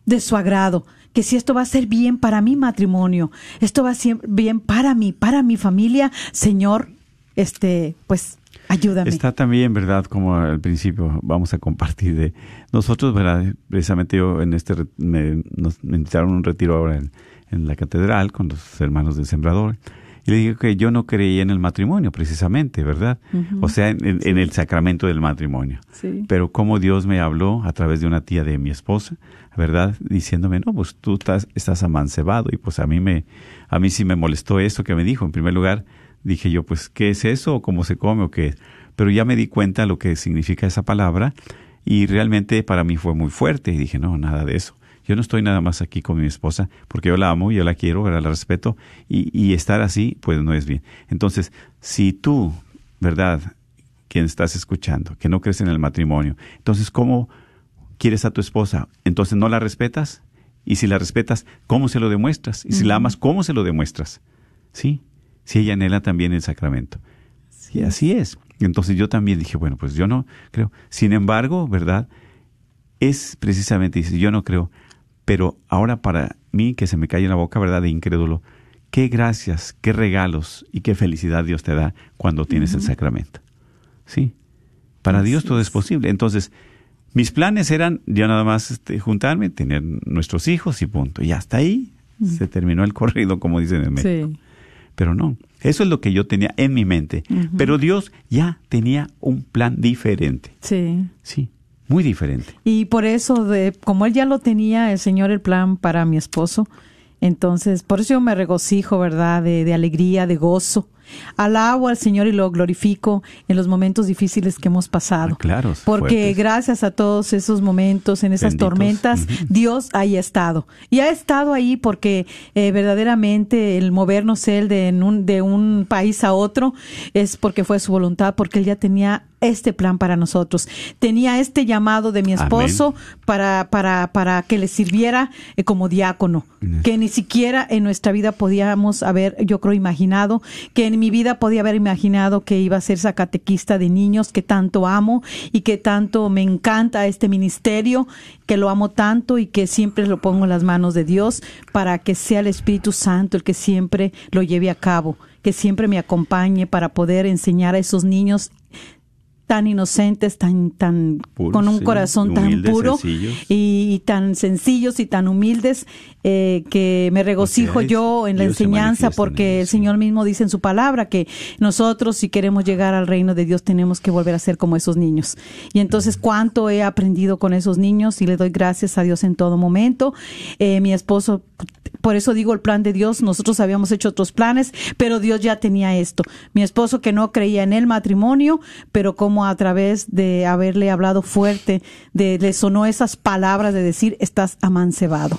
de su agrado, que si esto va a ser bien para mi matrimonio, esto va a ser bien para mí, para mi familia, Señor, este, pues Ayúdame. Está también, ¿verdad? Como al principio vamos a compartir de nosotros, ¿verdad? Precisamente yo en este, me, nos invitaron a un retiro ahora en, la catedral con los hermanos del Sembrador. Y le dije que yo no creía en el matrimonio, precisamente, ¿verdad? O sea, en, el sacramento del matrimonio. Sí. Pero como Dios me habló a través de una tía de mi esposa, ¿verdad? Diciéndome, no, pues tú estás, estás amancebado. Y pues a mí me, a mí sí me molestó eso que me dijo. En primer lugar, dije yo, pues, ¿qué es eso? ¿O cómo se come? ¿O qué Pero ya me di cuenta lo que significa esa palabra y realmente para mí fue muy fuerte y dije, no, nada de eso. Yo no estoy nada más aquí con mi esposa porque yo la amo, yo la quiero, la respeto y, y estar así, pues no es bien. Entonces, si tú, ¿verdad? Quien estás escuchando, que no crees en el matrimonio, entonces, ¿cómo quieres a tu esposa? Entonces, ¿no la respetas? Y si la respetas, ¿cómo se lo demuestras? Y si la amas, ¿cómo se lo demuestras? ¿Sí? Si ella anhela también el sacramento. y así es. Entonces yo también dije, bueno, pues yo no creo. Sin embargo, ¿verdad? Es precisamente, dice, yo no creo, pero ahora para mí que se me cae en la boca, ¿verdad? De incrédulo, qué gracias, qué regalos y qué felicidad Dios te da cuando tienes el sacramento. Sí, para Dios todo es. posible. Entonces, mis planes eran ya nada más este, juntarme, tener nuestros hijos y punto. Y hasta ahí se terminó el corrido, como dicen en México. Sí. Pero no, eso es lo que yo tenía en mi mente. Pero Dios ya tenía un plan diferente. Sí. Sí, muy diferente. Y por eso, de, como Él ya lo tenía, el Señor, el plan para mi esposo, entonces, por eso yo me regocijo, ¿verdad? De, de alegría, de gozo. Alabo al Señor y lo glorifico en los momentos difíciles que hemos pasado. Ah, claro. Porque gracias a todos esos momentos, en esas tormentas, Dios ahí ha estado. Y ha estado ahí porque eh, verdaderamente el movernos Él de, un, de un país a otro es porque fue su voluntad, porque Él ya tenía este plan para nosotros. Tenía este llamado de mi esposo para, para, para que le sirviera eh, como diácono, que ni siquiera en nuestra vida podíamos haber, yo creo, imaginado, que en mi vida podía haber imaginado que iba a ser esa catequista de niños que tanto amo y que tanto me encanta este ministerio, que lo amo tanto y que siempre lo pongo en las manos de Dios para que sea el Espíritu Santo el que siempre lo lleve a cabo que siempre me acompañe para poder enseñar a esos niños tan inocentes, tan, tan, con un corazón tan puro y, tan sencillos y tan humildes, eh, que me regocijo yo en la enseñanza porque el Señor mismo dice en su palabra que nosotros si queremos llegar al reino de Dios tenemos que volver a ser como esos niños. Y entonces cuánto he aprendido con esos niños y le doy gracias a Dios en todo momento. Eh, mi esposo por eso digo el plan de Dios, nosotros habíamos hecho otros planes, pero Dios ya tenía esto. Mi esposo que no creía en el matrimonio, pero como a través de haberle hablado fuerte, de, le sonó esas palabras de decir, estás amancebado.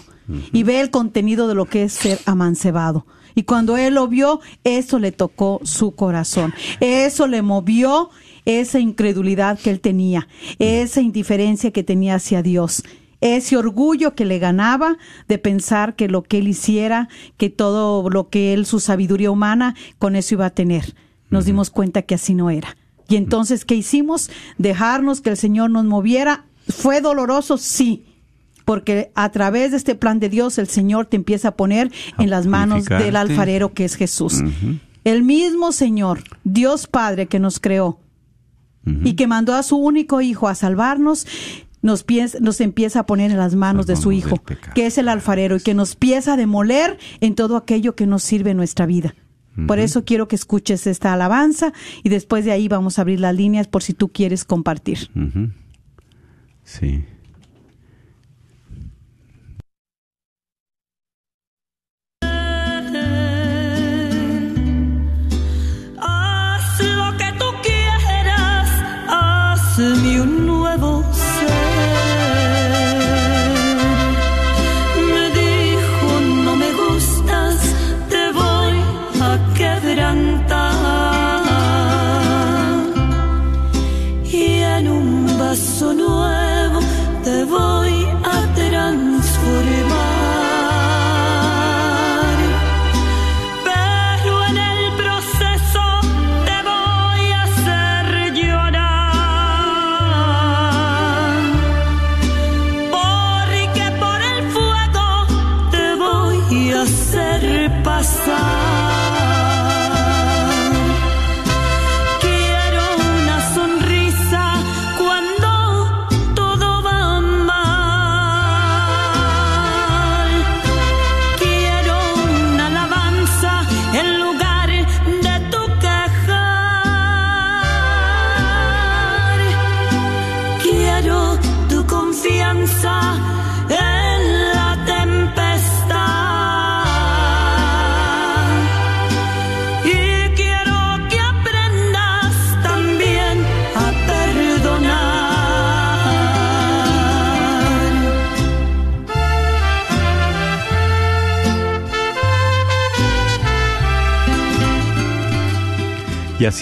Y ve el contenido de lo que es ser amancebado. Y cuando él lo vio, eso le tocó su corazón. Eso le movió esa incredulidad que él tenía, esa indiferencia que tenía hacia Dios ese orgullo que le ganaba de pensar que lo que él hiciera, que todo lo que él, su sabiduría humana, con eso iba a tener. Nos dimos cuenta que así no era. Y entonces, ¿qué hicimos? Dejarnos que el Señor nos moviera. ¿Fue doloroso? Sí. Porque a través de este plan de Dios, el Señor te empieza a poner en las manos del alfarero que es Jesús. El mismo Señor, Dios Padre que nos creó y que mandó a su único Hijo a salvarnos, nos, empieza a poner en las manos de su Hijo, que es el alfarero, y que nos empieza a demoler en todo aquello que nos sirve en nuestra vida. Por eso quiero que escuches esta alabanza y después de ahí vamos a abrir las líneas por si tú quieres compartir. Sí.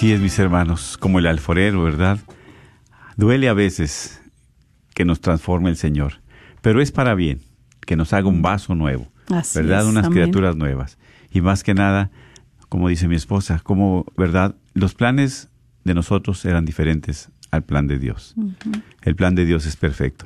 Así es, mis hermanos, como el alforero, ¿verdad? Duele a veces que nos transforme el Señor, pero es para bien, que nos haga un vaso nuevo, Así ¿verdad? es, Unas amén. criaturas nuevas. Y más que nada, como dice mi esposa, como, ¿verdad? Los planes de nosotros eran diferentes al plan de Dios. El plan de Dios es perfecto.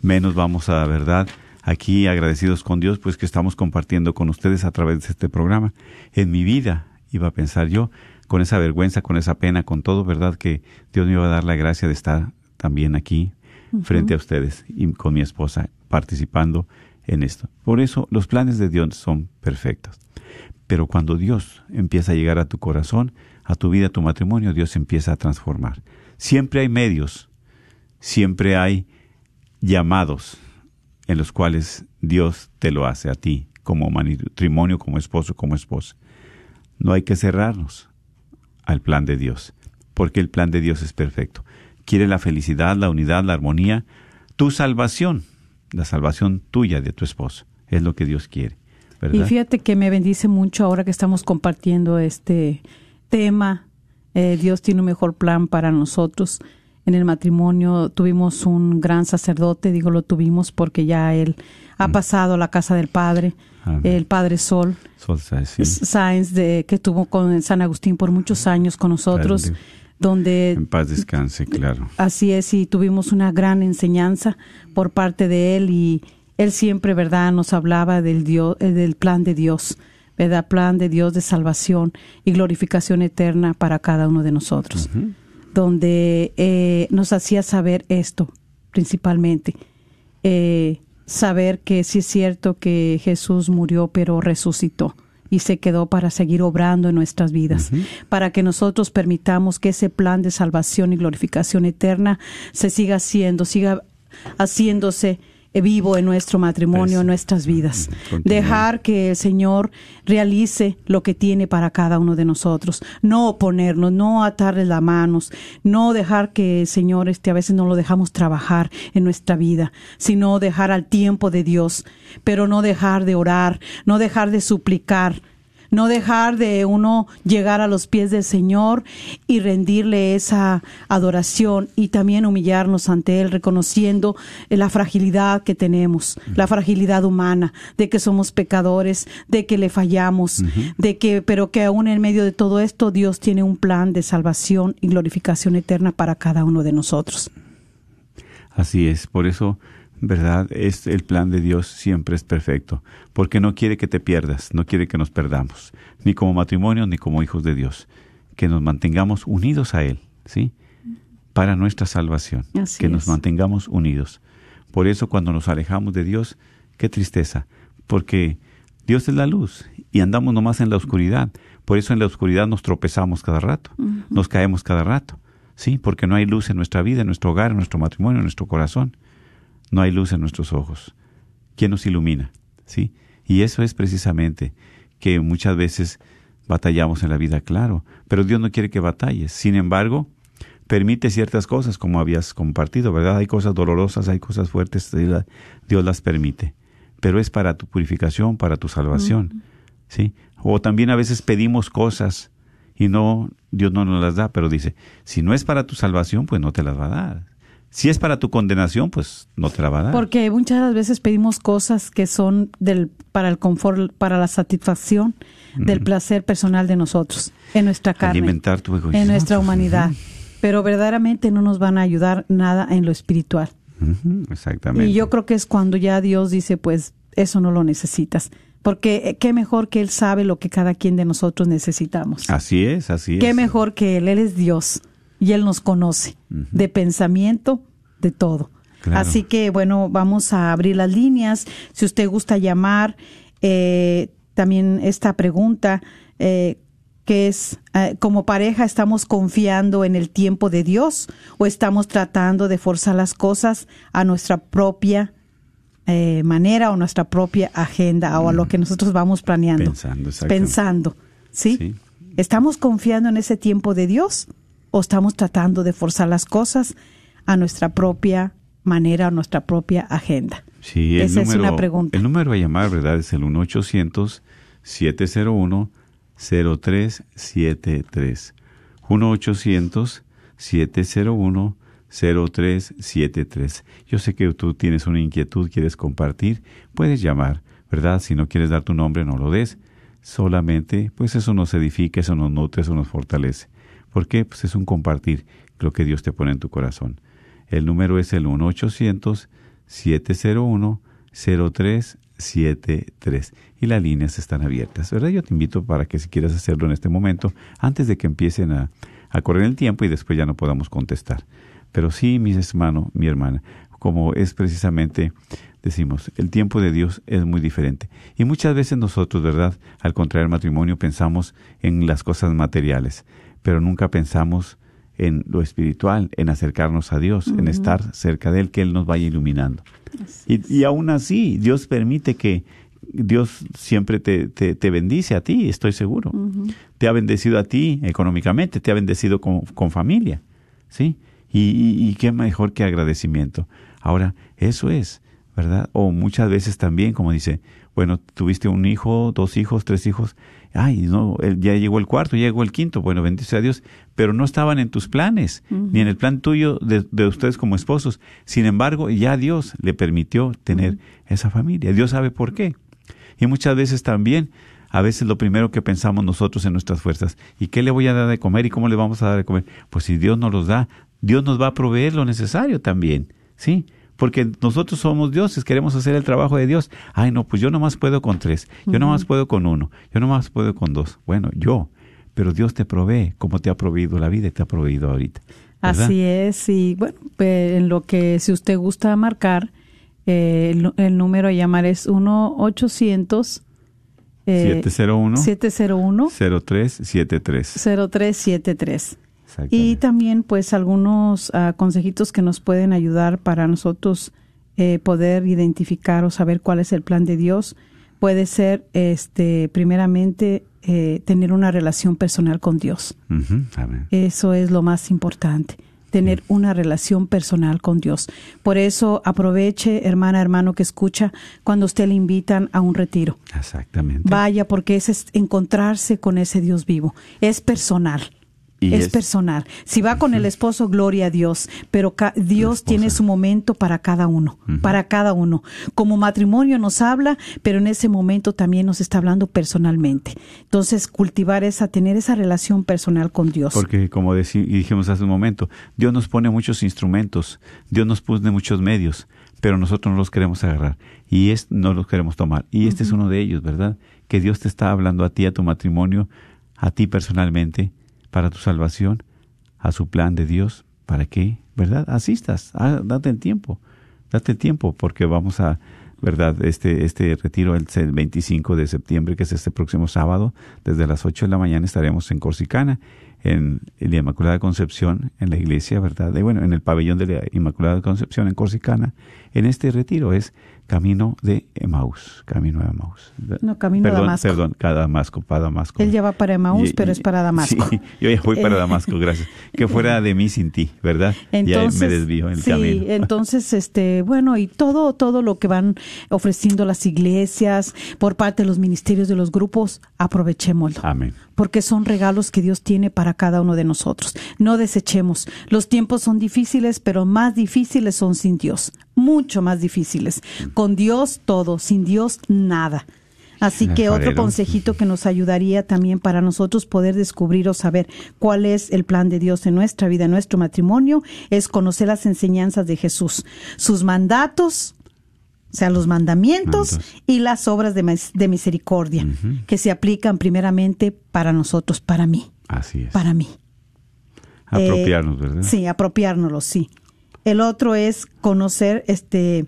Menos vamos a, ¿verdad? Aquí agradecidos con Dios, pues que estamos compartiendo con ustedes a través de este programa. En mi vida iba a pensar yo, con esa vergüenza, con esa pena, con todo, ¿verdad? Que Dios me iba a dar la gracia de estar también aquí frente a ustedes y con mi esposa participando en esto. Por eso los planes de Dios son perfectos. Pero cuando Dios empieza a llegar a tu corazón, a tu vida, a tu matrimonio, Dios empieza a transformar. Siempre hay medios, siempre hay llamados en los cuales Dios te lo hace a ti, como matrimonio, como esposo, como esposa. No hay que cerrarnos al plan de Dios, porque el plan de Dios es perfecto. Quiere la felicidad, la unidad, la armonía, tu salvación, la salvación tuya de tu esposo. Es lo que Dios quiere. Y fíjate que me bendice mucho ahora que estamos compartiendo este tema. Eh, Dios tiene un mejor plan para nosotros. En el matrimonio tuvimos un gran sacerdote, digo lo tuvimos porque ya él ha pasado a la casa del Padre, Amén. el Padre Sol, Sol sí. Sáenz, de, que estuvo con San Agustín por muchos años con nosotros, Padre. donde En paz descanse, claro. Así es, y tuvimos una gran enseñanza por parte de él y él siempre, ¿verdad?, nos hablaba del Dios, eh, del plan de Dios, ¿verdad? Plan de Dios de salvación y glorificación eterna para cada uno de nosotros, donde eh, nos hacía saber esto, principalmente, eh, saber que sí es cierto que Jesús murió, pero resucitó y se quedó para seguir obrando en nuestras vidas, para que nosotros permitamos que ese plan de salvación y glorificación eterna se siga haciendo, siga haciéndose vivo en nuestro matrimonio, en nuestras vidas. Continúa. Dejar que el Señor realice lo que tiene para cada uno de nosotros. No oponernos, no atarle las manos, no dejar que el Señor, este, a veces no lo dejamos trabajar en nuestra vida, sino dejar al tiempo de Dios, pero no dejar de orar, no dejar de suplicar, no dejar de uno llegar a los pies del Señor y rendirle esa adoración y también humillarnos ante Él, reconociendo la fragilidad que tenemos, la fragilidad humana, de que somos pecadores, de que le fallamos, de que, pero que aún en medio de todo esto Dios tiene un plan de salvación y glorificación eterna para cada uno de nosotros. Así es, por eso ¿verdad? Es el plan de Dios siempre es perfecto, porque no quiere que te pierdas, no quiere que nos perdamos, ni como matrimonio ni como hijos de Dios, que nos mantengamos unidos a Él, ¿sí? Para nuestra salvación, que nos mantengamos unidos. Por eso cuando nos alejamos de Dios, qué tristeza, porque Dios es la luz y andamos nomás en la oscuridad. Por eso en la oscuridad nos tropezamos cada rato, nos caemos cada rato, ¿sí? Porque no hay luz en nuestra vida, en nuestro hogar, en nuestro matrimonio, en nuestro corazón no hay luz en nuestros ojos. ¿Quién nos ilumina? ¿Sí? Y eso es precisamente que muchas veces batallamos en la vida, claro, pero Dios no quiere que batalles. Sin embargo, permite ciertas cosas como habías compartido, ¿verdad? Hay cosas dolorosas, hay cosas fuertes, Dios las permite, pero es para tu purificación, para tu salvación, ¿sí? O también a veces pedimos cosas y no Dios no nos las da, pero dice, si no es para tu salvación, pues no te las va a dar. Si es para tu condenación, pues no te la va a dar. Porque muchas veces pedimos cosas que son del para el confort, para la satisfacción del placer personal de nosotros, en nuestra carne, alimentar tu egoísmo, en nuestra humanidad. Pero verdaderamente no nos van a ayudar nada en lo espiritual. Exactamente. Y yo creo que es cuando ya Dios dice, pues eso no lo necesitas. Porque eh, qué mejor que Él sabe lo que cada quien de nosotros necesitamos. Así es, así es. Qué mejor que Él, Él es Dios y Él nos conoce de pensamiento, de todo. Así que bueno, vamos a abrir las líneas. Si usted gusta llamar, eh, también esta pregunta, eh, que es, eh, como pareja, ¿estamos confiando en el tiempo de Dios o estamos tratando de forzar las cosas a nuestra propia manera o nuestra propia agenda o a lo que nosotros vamos planeando? Pensando, Pensando, ¿sí? ¿Estamos confiando en ese tiempo de Dios o estamos tratando de forzar las cosas a nuestra propia manera, a nuestra propia agenda? Sí, Esa es una pregunta. El número a llamar, ¿verdad? Es el 1-800-701-0373. 1-800-701-0373. Yo sé que tú tienes una inquietud, quieres compartir, puedes llamar, ¿verdad? Si no quieres dar tu nombre, no lo des. Solamente, pues eso nos edifica, eso nos nutre, eso nos fortalece. ¿Por qué? Pues es un compartir lo que Dios te pone en tu corazón. El número es el 1-800-701-0373 y las líneas están abiertas. ¿Verdad? Yo te invito para que si quieres hacerlo en este momento, antes de que empiecen a, a correr el tiempo y después ya no podamos contestar. Pero sí, mi hermano, mi hermana, como es precisamente, decimos, el tiempo de Dios es muy diferente. Y muchas veces nosotros, ¿verdad? Al contraer matrimonio pensamos en las cosas materiales pero nunca pensamos en lo espiritual, en acercarnos a Dios, en estar cerca de Él, que Él nos vaya iluminando. Y, aún así, Dios permite que Dios siempre te, te, bendice a ti, estoy seguro. Te ha bendecido a ti económicamente, te ha bendecido con, con familia, ¿sí? Y, y, qué mejor que agradecimiento. Ahora, eso es, ¿verdad? O muchas veces también, como dice, bueno, tuviste un hijo, dos hijos, tres hijos, ay, no, ya llegó el cuarto, ya llegó el quinto, bueno, bendice a Dios, pero no estaban en tus planes, ni en el plan tuyo de, ustedes como esposos. Sin embargo, ya Dios le permitió tener esa familia. Dios sabe por qué. Y muchas veces también, a veces lo primero que pensamos nosotros en nuestras fuerzas, ¿y qué le voy a dar de comer y cómo le vamos a dar de comer? Pues si Dios nos los da, Dios nos va a proveer lo necesario también, ¿sí? Porque nosotros somos dioses, queremos hacer el trabajo de Dios. Ay, no, pues yo nomás puedo con tres, yo nomás puedo con uno, yo nomás puedo con dos. Bueno, yo, pero Dios te provee como te ha proveído la vida y te ha proveído ahorita. Así es, y bueno, en lo que si usted gusta marcar, eh, el, número a llamar es 1-800. Eh, 701 701 0373 0373 y también, pues, algunos uh, consejitos que nos pueden ayudar para nosotros eh, poder identificar o saber cuál es el plan de Dios. Puede ser, este, primeramente, eh, tener una relación personal con Dios. Eso es lo más importante. tener una relación personal con Dios. Por eso aproveche, hermana, hermano que escucha, cuando usted le invitan a un retiro. Exactamente. Vaya, porque es encontrarse con ese Dios vivo. Es personal. Y es, es- personal. Si va con el esposo, gloria a Dios, pero ca- Dios tiene su momento para cada uno, para cada uno. Como matrimonio nos habla, pero en ese momento también nos está hablando personalmente. Entonces, cultivar esa, tener esa relación personal con Dios. Porque como dijimos hace un momento, Dios nos pone muchos instrumentos, Dios nos pone muchos medios, pero nosotros no los queremos agarrar y es, no los queremos tomar. Y este es uno de ellos, ¿verdad? Que Dios te está hablando a ti, a tu matrimonio, a ti personalmente, para tu salvación, a su plan de Dios, para que, ¿verdad? Asistas, ah, date el tiempo, date el tiempo, porque vamos a, ¿verdad? Este, este retiro el 25 de septiembre, que es este próximo sábado, desde las 8 de la mañana estaremos en Corsicana, en la Inmaculada Concepción, en la iglesia, ¿verdad? Y bueno, en el pabellón de la Inmaculada Concepción en Corsicana. En este retiro es camino de Emaús, camino de Emaús. No, camino a perdón, Damasco. Perdón, cada Damasco, para Damasco. Él ya va para Emaús, pero es para Damasco. Sí, yo ya voy para *laughs* Eh, Damasco, gracias. Que fuera de mí sin ti, ¿verdad? Entonces, ya me desvío en el sí, camino. *laughs* entonces, este, bueno, y todo, todo lo que van ofreciendo las iglesias por parte de los ministerios de los grupos, aprovechémoslo. Amén. Porque son regalos que Dios tiene para cada uno de nosotros. No desechemos. Los tiempos son difíciles, pero más difíciles son sin Dios. Mucho más difíciles. Con Dios todo, sin Dios nada. Así que otro consejito que nos ayudaría también para nosotros poder descubrir o saber cuál es el plan de Dios en nuestra vida, en nuestro matrimonio, es conocer las enseñanzas de Jesús, sus mandatos, o sea, los mandamientos y las obras de, de misericordia que se aplican primeramente para nosotros, para mí, Así es. para mí. Apropiarnos, Eh, ¿verdad? Sí, apropiárnoslo, sí. El otro es conocer este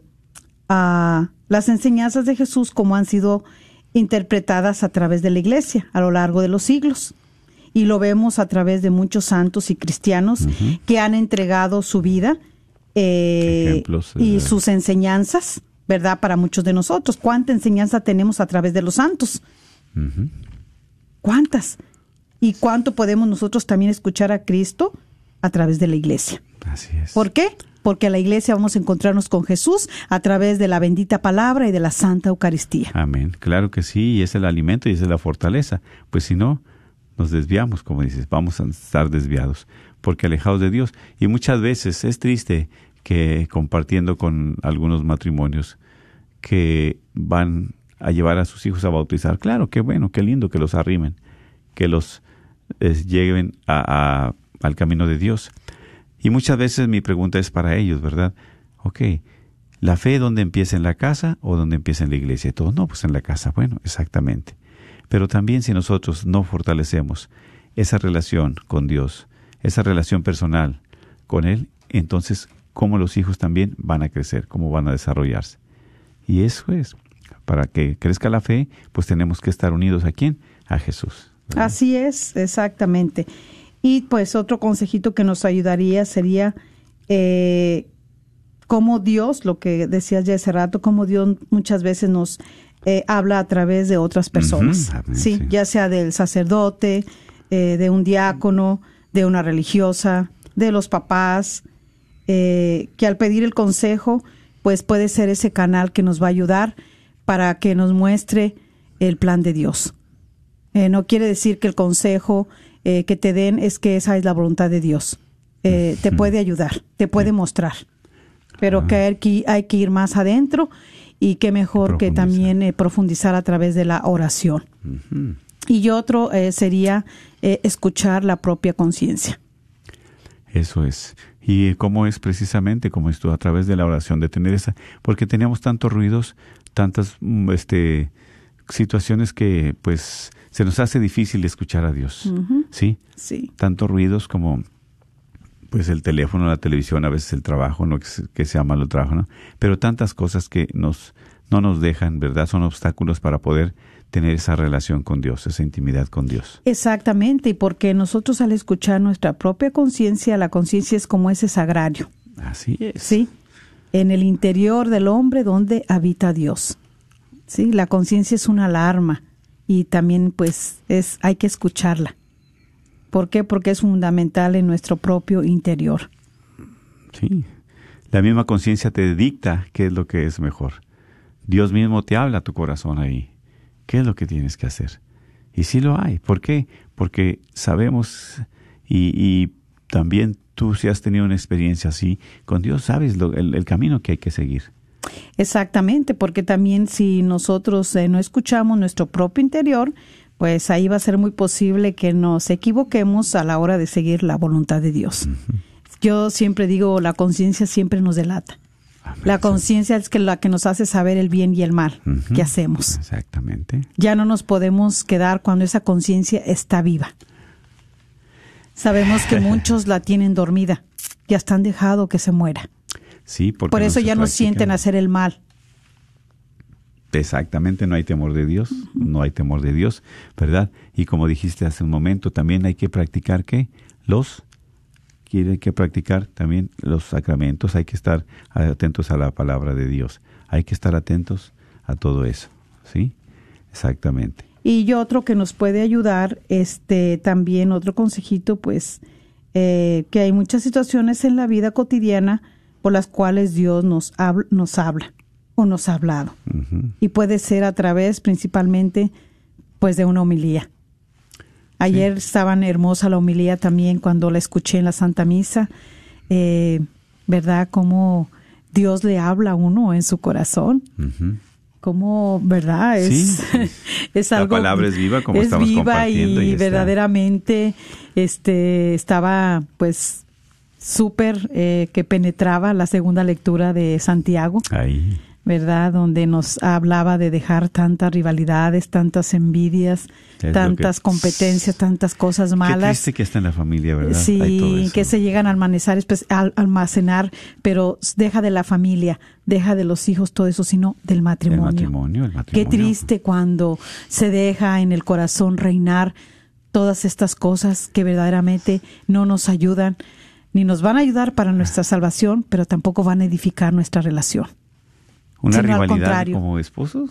las enseñanzas de Jesús como han sido interpretadas a través de la iglesia a lo largo de los siglos. Y lo vemos a través de muchos santos y cristianos que han entregado su vida eh, Ejemplos, y eh. sus enseñanzas, ¿verdad? Para muchos de nosotros. ¿Cuánta enseñanza tenemos a través de los santos? ¿Cuántas? ¿Y cuánto podemos nosotros también escuchar a Cristo a través de la iglesia? Así es. ¿Por qué? Porque a la iglesia vamos a encontrarnos con Jesús a través de la bendita palabra y de la Santa Eucaristía. Amén. Claro que sí, y es el alimento y es la fortaleza. Pues si no, nos desviamos, como dices, vamos a estar desviados, porque alejados de Dios. Y muchas veces es triste que compartiendo con algunos matrimonios que van a llevar a sus hijos a bautizar, claro, qué bueno, qué lindo que los arrimen, que los eh, lleven a- a- al camino de Dios. Y muchas veces mi pregunta es para ellos, ¿verdad? Ok, ¿la fe dónde empieza en la casa o dónde empieza en la iglesia? Y todos, no, pues en la casa. Bueno, exactamente. Pero también si nosotros no fortalecemos esa relación con Dios, esa relación personal con Él, entonces, ¿cómo los hijos también van a crecer? ¿Cómo van a desarrollarse? Y eso es, para que crezca la fe, pues tenemos que estar unidos a quién? A Jesús. Así es, exactamente. Y pues otro consejito que nos ayudaría sería eh, cómo Dios, lo que decías ya hace rato, cómo Dios muchas veces nos eh, habla a través de otras personas. Sí, sí. ya sea del sacerdote, eh, de un diácono, de una religiosa, de los papás, eh, que al pedir el consejo, pues puede ser ese canal que nos va a ayudar para que nos muestre el plan de Dios. No quiere decir que el consejo eh, que te den es que esa es la voluntad de Dios. Eh, te puede ayudar, te puede mostrar, pero que hay, que hay que ir más adentro y qué mejor que también eh, profundizar a través de la oración. Y otro eh, sería eh, escuchar la propia conciencia. Eso es. Y cómo es precisamente como esto a través de la oración de tener esa, porque teníamos tantos ruidos, tantas mm, este situaciones que pues se nos hace difícil escuchar a Dios. ¿Sí? Sí. Tantos ruidos como pues el teléfono, la televisión, a veces el trabajo, no que, se- que sea malo el trabajo, ¿no? Pero tantas cosas que nos no nos dejan, ¿verdad? Son obstáculos para poder tener esa relación con Dios, esa intimidad con Dios. Exactamente, y porque nosotros al escuchar nuestra propia conciencia, la conciencia es como ese sagrario, Así es. ¿sí? En el interior del hombre donde habita Dios. Sí, la conciencia es una alarma y también pues es hay que escucharla. ¿Por qué? Porque es fundamental en nuestro propio interior. Sí. La misma conciencia te dicta qué es lo que es mejor. Dios mismo te habla a tu corazón ahí. ¿Qué es lo que tienes que hacer? Y sí lo hay. ¿Por qué? Porque sabemos y, y también tú si has tenido una experiencia así con Dios, sabes lo, el, el, camino que hay que seguir. Exactamente, porque también si nosotros eh, no escuchamos nuestro propio interior, pues ahí va a ser muy posible que nos equivoquemos a la hora de seguir la voluntad de Dios. Uh -huh. Yo siempre digo, la conciencia siempre nos delata. Amén. La conciencia es que la que nos hace saber el bien y el mal uh -huh. que hacemos. Exactamente. Ya no nos podemos quedar cuando esa conciencia está viva. Sabemos que *laughs* muchos la tienen dormida y hasta han dejado que se muera. Sí, porque Por eso no ya no sienten hacer el mal. Exactamente, no hay temor de Dios, no hay temor de Dios, ¿verdad? Y como dijiste hace un momento, también hay que practicar qué? Los quiere que practicar también los sacramentos, hay que estar atentos a la palabra de Dios, hay que estar atentos a todo eso, ¿sí? Exactamente. Y yo otro que nos puede ayudar, este, también otro consejito, pues, eh, que hay muchas situaciones en la vida cotidiana por las cuales Dios nos habla, nos habla o nos ha hablado. Uh -huh. Y puede ser a través principalmente, pues, de una homilía. Ayer sí. estaba hermosa la homilía también cuando la escuché en la Santa Misa, eh, ¿verdad? Cómo Dios le habla a uno en su corazón. Uh -huh como verdad es sí, *laughs* es algo la palabra es viva como es estamos viva y, y verdaderamente este estaba pues súper eh, que penetraba la segunda lectura de Santiago Ahí. verdad donde nos hablaba de dejar tantas rivalidades tantas envidias es tantas que, competencias tantas cosas malas qué triste que está en la familia verdad sí que se llegan a almacenar pues, al almacenar pero deja de la familia deja de los hijos todo eso, sino del matrimonio. El matrimonio, el matrimonio. Qué triste cuando se deja en el corazón reinar todas estas cosas que verdaderamente no nos ayudan, ni nos van a ayudar para nuestra salvación, pero tampoco van a edificar nuestra relación. Una sino rivalidad como esposos,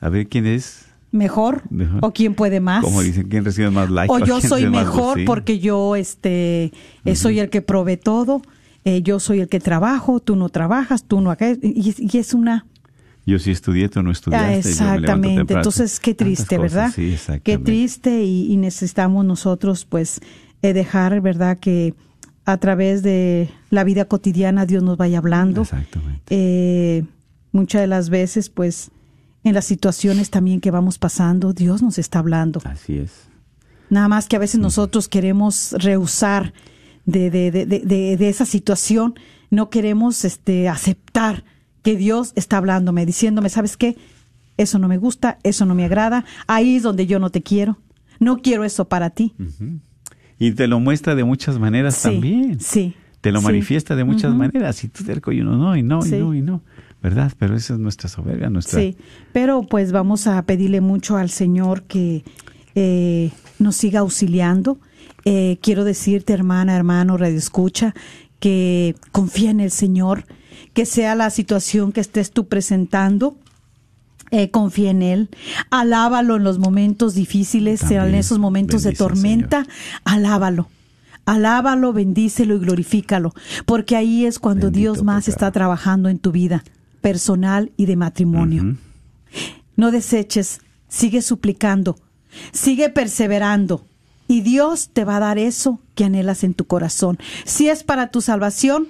a ver quién es mejor, mejor, o quién puede más. Como dicen, quién recibe más likes. O yo soy mejor porque yo este uh -huh. soy el que provee todo eh, yo soy el que trabajo, tú no trabajas, tú no acá, y, y es una... Yo sí estudié, tú no estudiaste. Ah, exactamente, entonces qué triste, ¿verdad? Sí, qué triste y, y, necesitamos nosotros pues eh, dejar, ¿verdad? Que a través de la vida cotidiana Dios nos vaya hablando. Exactamente. Eh, muchas de las veces pues en las situaciones también que vamos pasando, Dios nos está hablando. Así es. Nada más que a veces nosotros queremos rehusar de, de, de, de, de esa situación, no queremos este, aceptar que Dios está hablándome, diciéndome, ¿sabes qué? Eso no me gusta, eso no me agrada, ahí es donde yo no te quiero, no quiero eso para ti. Uh -huh. Y te lo muestra de muchas maneras sí, también. Sí. Te lo sí. manifiesta de muchas uh -huh. maneras y tú terco y uno no, y no, y no, y no. ¿Verdad? Pero esa es nuestra soberbia, nuestra... Sí, pero pues vamos a pedirle mucho al Señor que eh, nos siga auxiliando, eh, quiero decirte, hermana, hermano, Radio Escucha, que confía en el Señor, que sea la situación que estés tú presentando, eh, confía en Él, alábalo en los momentos difíciles, También, en esos momentos de tormenta, alábalo. Alábalo, bendícelo y glorifícalo, porque ahí es cuando Bendito Dios más está trabajando en tu vida personal y de matrimonio. Uh -huh. No deseches, sigue suplicando, sigue perseverando, y Dios te va a dar eso que anhelas en tu corazón. Si es para tu salvación,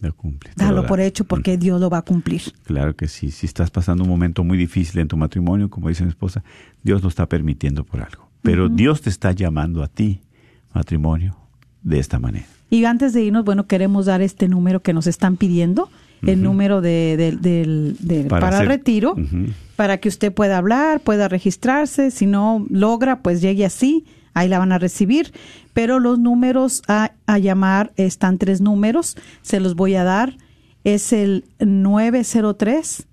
lo cumple, dalo por hecho porque mm. Dios lo va a cumplir. Claro que sí. Si estás pasando un momento muy difícil en tu matrimonio, como dice mi esposa, Dios lo está permitiendo por algo. Pero uh -huh. Dios te está llamando a ti, matrimonio, de esta manera. Y antes de irnos, bueno, queremos dar este número que nos están pidiendo, el uh -huh. número de, de, de, de para, para hacer, retiro, uh -huh. para que usted pueda hablar, pueda registrarse. Si no logra, pues llegue así ahí la van a recibir, pero los números a, llamar están tres números, se los voy a dar, es el 903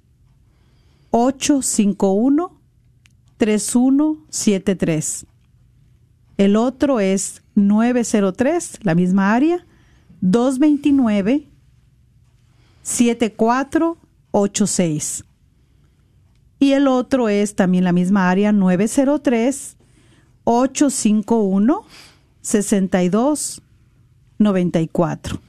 851 3173. El otro es 903, la misma área, 229 7486. Y el otro es también la misma área, 903 851 62 94.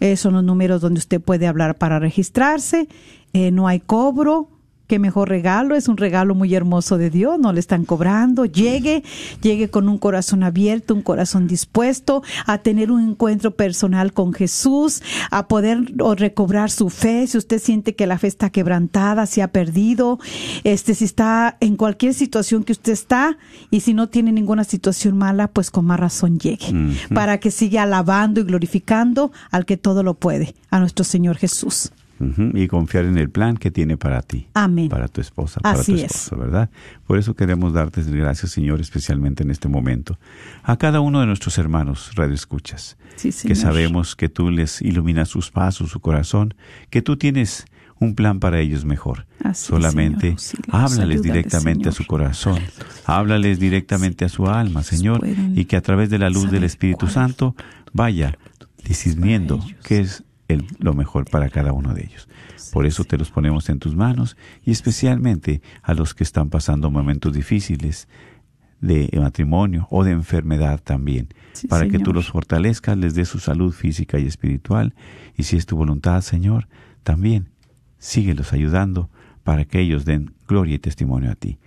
Esos son los números donde usted puede hablar para registrarse. Eh, no hay cobro. Qué mejor regalo, es un regalo muy hermoso de Dios, no le están cobrando. Llegue, llegue con un corazón abierto, un corazón dispuesto a tener un encuentro personal con Jesús, a poder recobrar su fe. Si usted siente que la fe está quebrantada, se ha perdido, este, si está en cualquier situación que usted está y si no tiene ninguna situación mala, pues con más razón llegue para que siga alabando y glorificando al que todo lo puede, a nuestro Señor Jesús. Y confiar en el plan que tiene para ti. Amén. Para tu esposa, para Así tu es. esposo, ¿verdad? Por eso queremos darte gracias, Señor, especialmente en este momento. A cada uno de nuestros hermanos radioescuchas, Sí, que sabemos que tú les iluminas sus pasos, su corazón, que tú tienes un plan para ellos mejor. Así, Solamente Señor, háblales directamente a su corazón, háblales directamente a su alma, Señor, y que a través de la luz del Espíritu Santo vaya discerniendo qué es el- lo mejor para cada uno de ellos. Por eso te los ponemos en tus manos y especialmente a los que están pasando momentos difíciles de matrimonio o de enfermedad también, Sí, para que tú los fortalezcas, les des su salud física y espiritual y si es tu voluntad, Señor, también síguelos ayudando para que ellos den gloria y testimonio a ti.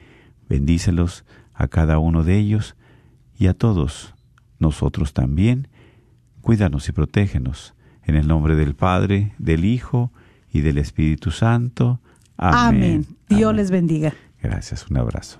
Bendícelos a cada uno de ellos y a todos nosotros también. Cuídanos y protégenos. En el nombre del Padre, del Hijo y del Espíritu Santo. Amén. Amén. Dios Amén. les bendiga. Gracias, un abrazo.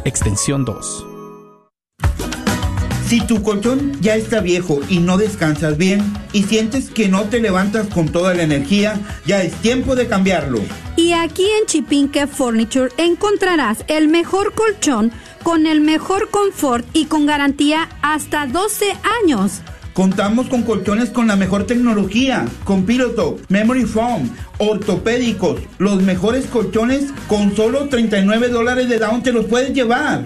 extensión 2. Si tu colchón ya está viejo y no descansas bien y sientes que no te levantas con toda la energía, ya es tiempo de cambiarlo. Y aquí en Chipinque Furniture encontrarás el mejor colchón con el mejor confort y con garantía hasta 12 años. Contamos con colchones con la mejor tecnología, con Piloto, Memory Foam, ortopédicos, los mejores colchones con solo 39 dólares de down te los puedes llevar.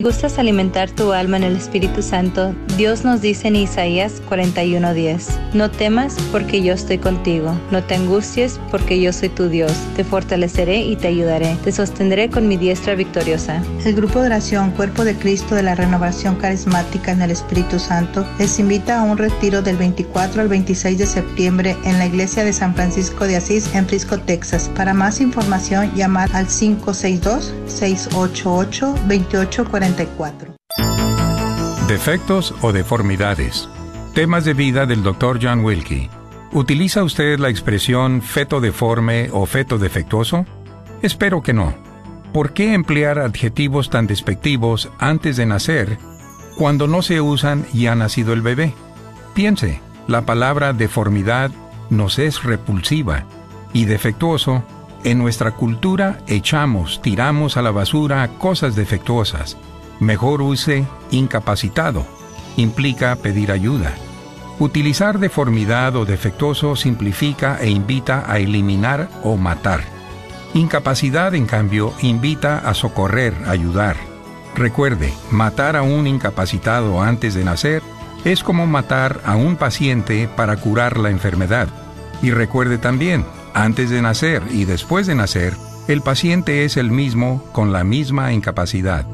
¿Gustas alimentar tu alma en el Espíritu Santo? Dios nos dice en Isaías 41:10, No temas porque yo estoy contigo, no te angusties porque yo soy tu Dios, te fortaleceré y te ayudaré, te sostendré con mi diestra victoriosa. El grupo de oración Cuerpo de Cristo de la Renovación Carismática en el Espíritu Santo les invita a un retiro del 24 al 26 de septiembre en la iglesia de San Francisco de Asís en Frisco, Texas. Para más información, llamar al 562-688-2845 34. Defectos o deformidades. Temas de vida del Dr. John Wilkie. ¿Utiliza usted la expresión feto deforme o feto defectuoso? Espero que no. ¿Por qué emplear adjetivos tan despectivos antes de nacer cuando no se usan y ha nacido el bebé? Piense, la palabra deformidad nos es repulsiva y defectuoso, en nuestra cultura echamos, tiramos a la basura cosas defectuosas. Mejor use incapacitado. Implica pedir ayuda. Utilizar deformidad o defectuoso simplifica e invita a eliminar o matar. Incapacidad, en cambio, invita a socorrer, ayudar. Recuerde, matar a un incapacitado antes de nacer es como matar a un paciente para curar la enfermedad. Y recuerde también, antes de nacer y después de nacer, el paciente es el mismo con la misma incapacidad.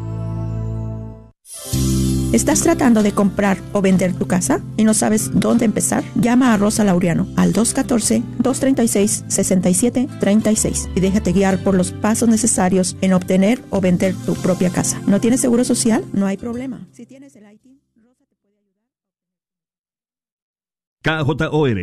¿Estás tratando de comprar o vender tu casa y no sabes dónde empezar? Llama a Rosa Laureano al 214-236-6736 y déjate guiar por los pasos necesarios en obtener o vender tu propia casa. ¿No tienes seguro social? No hay problema. Si tienes el IT, Rosa te puede ayudar. KJOR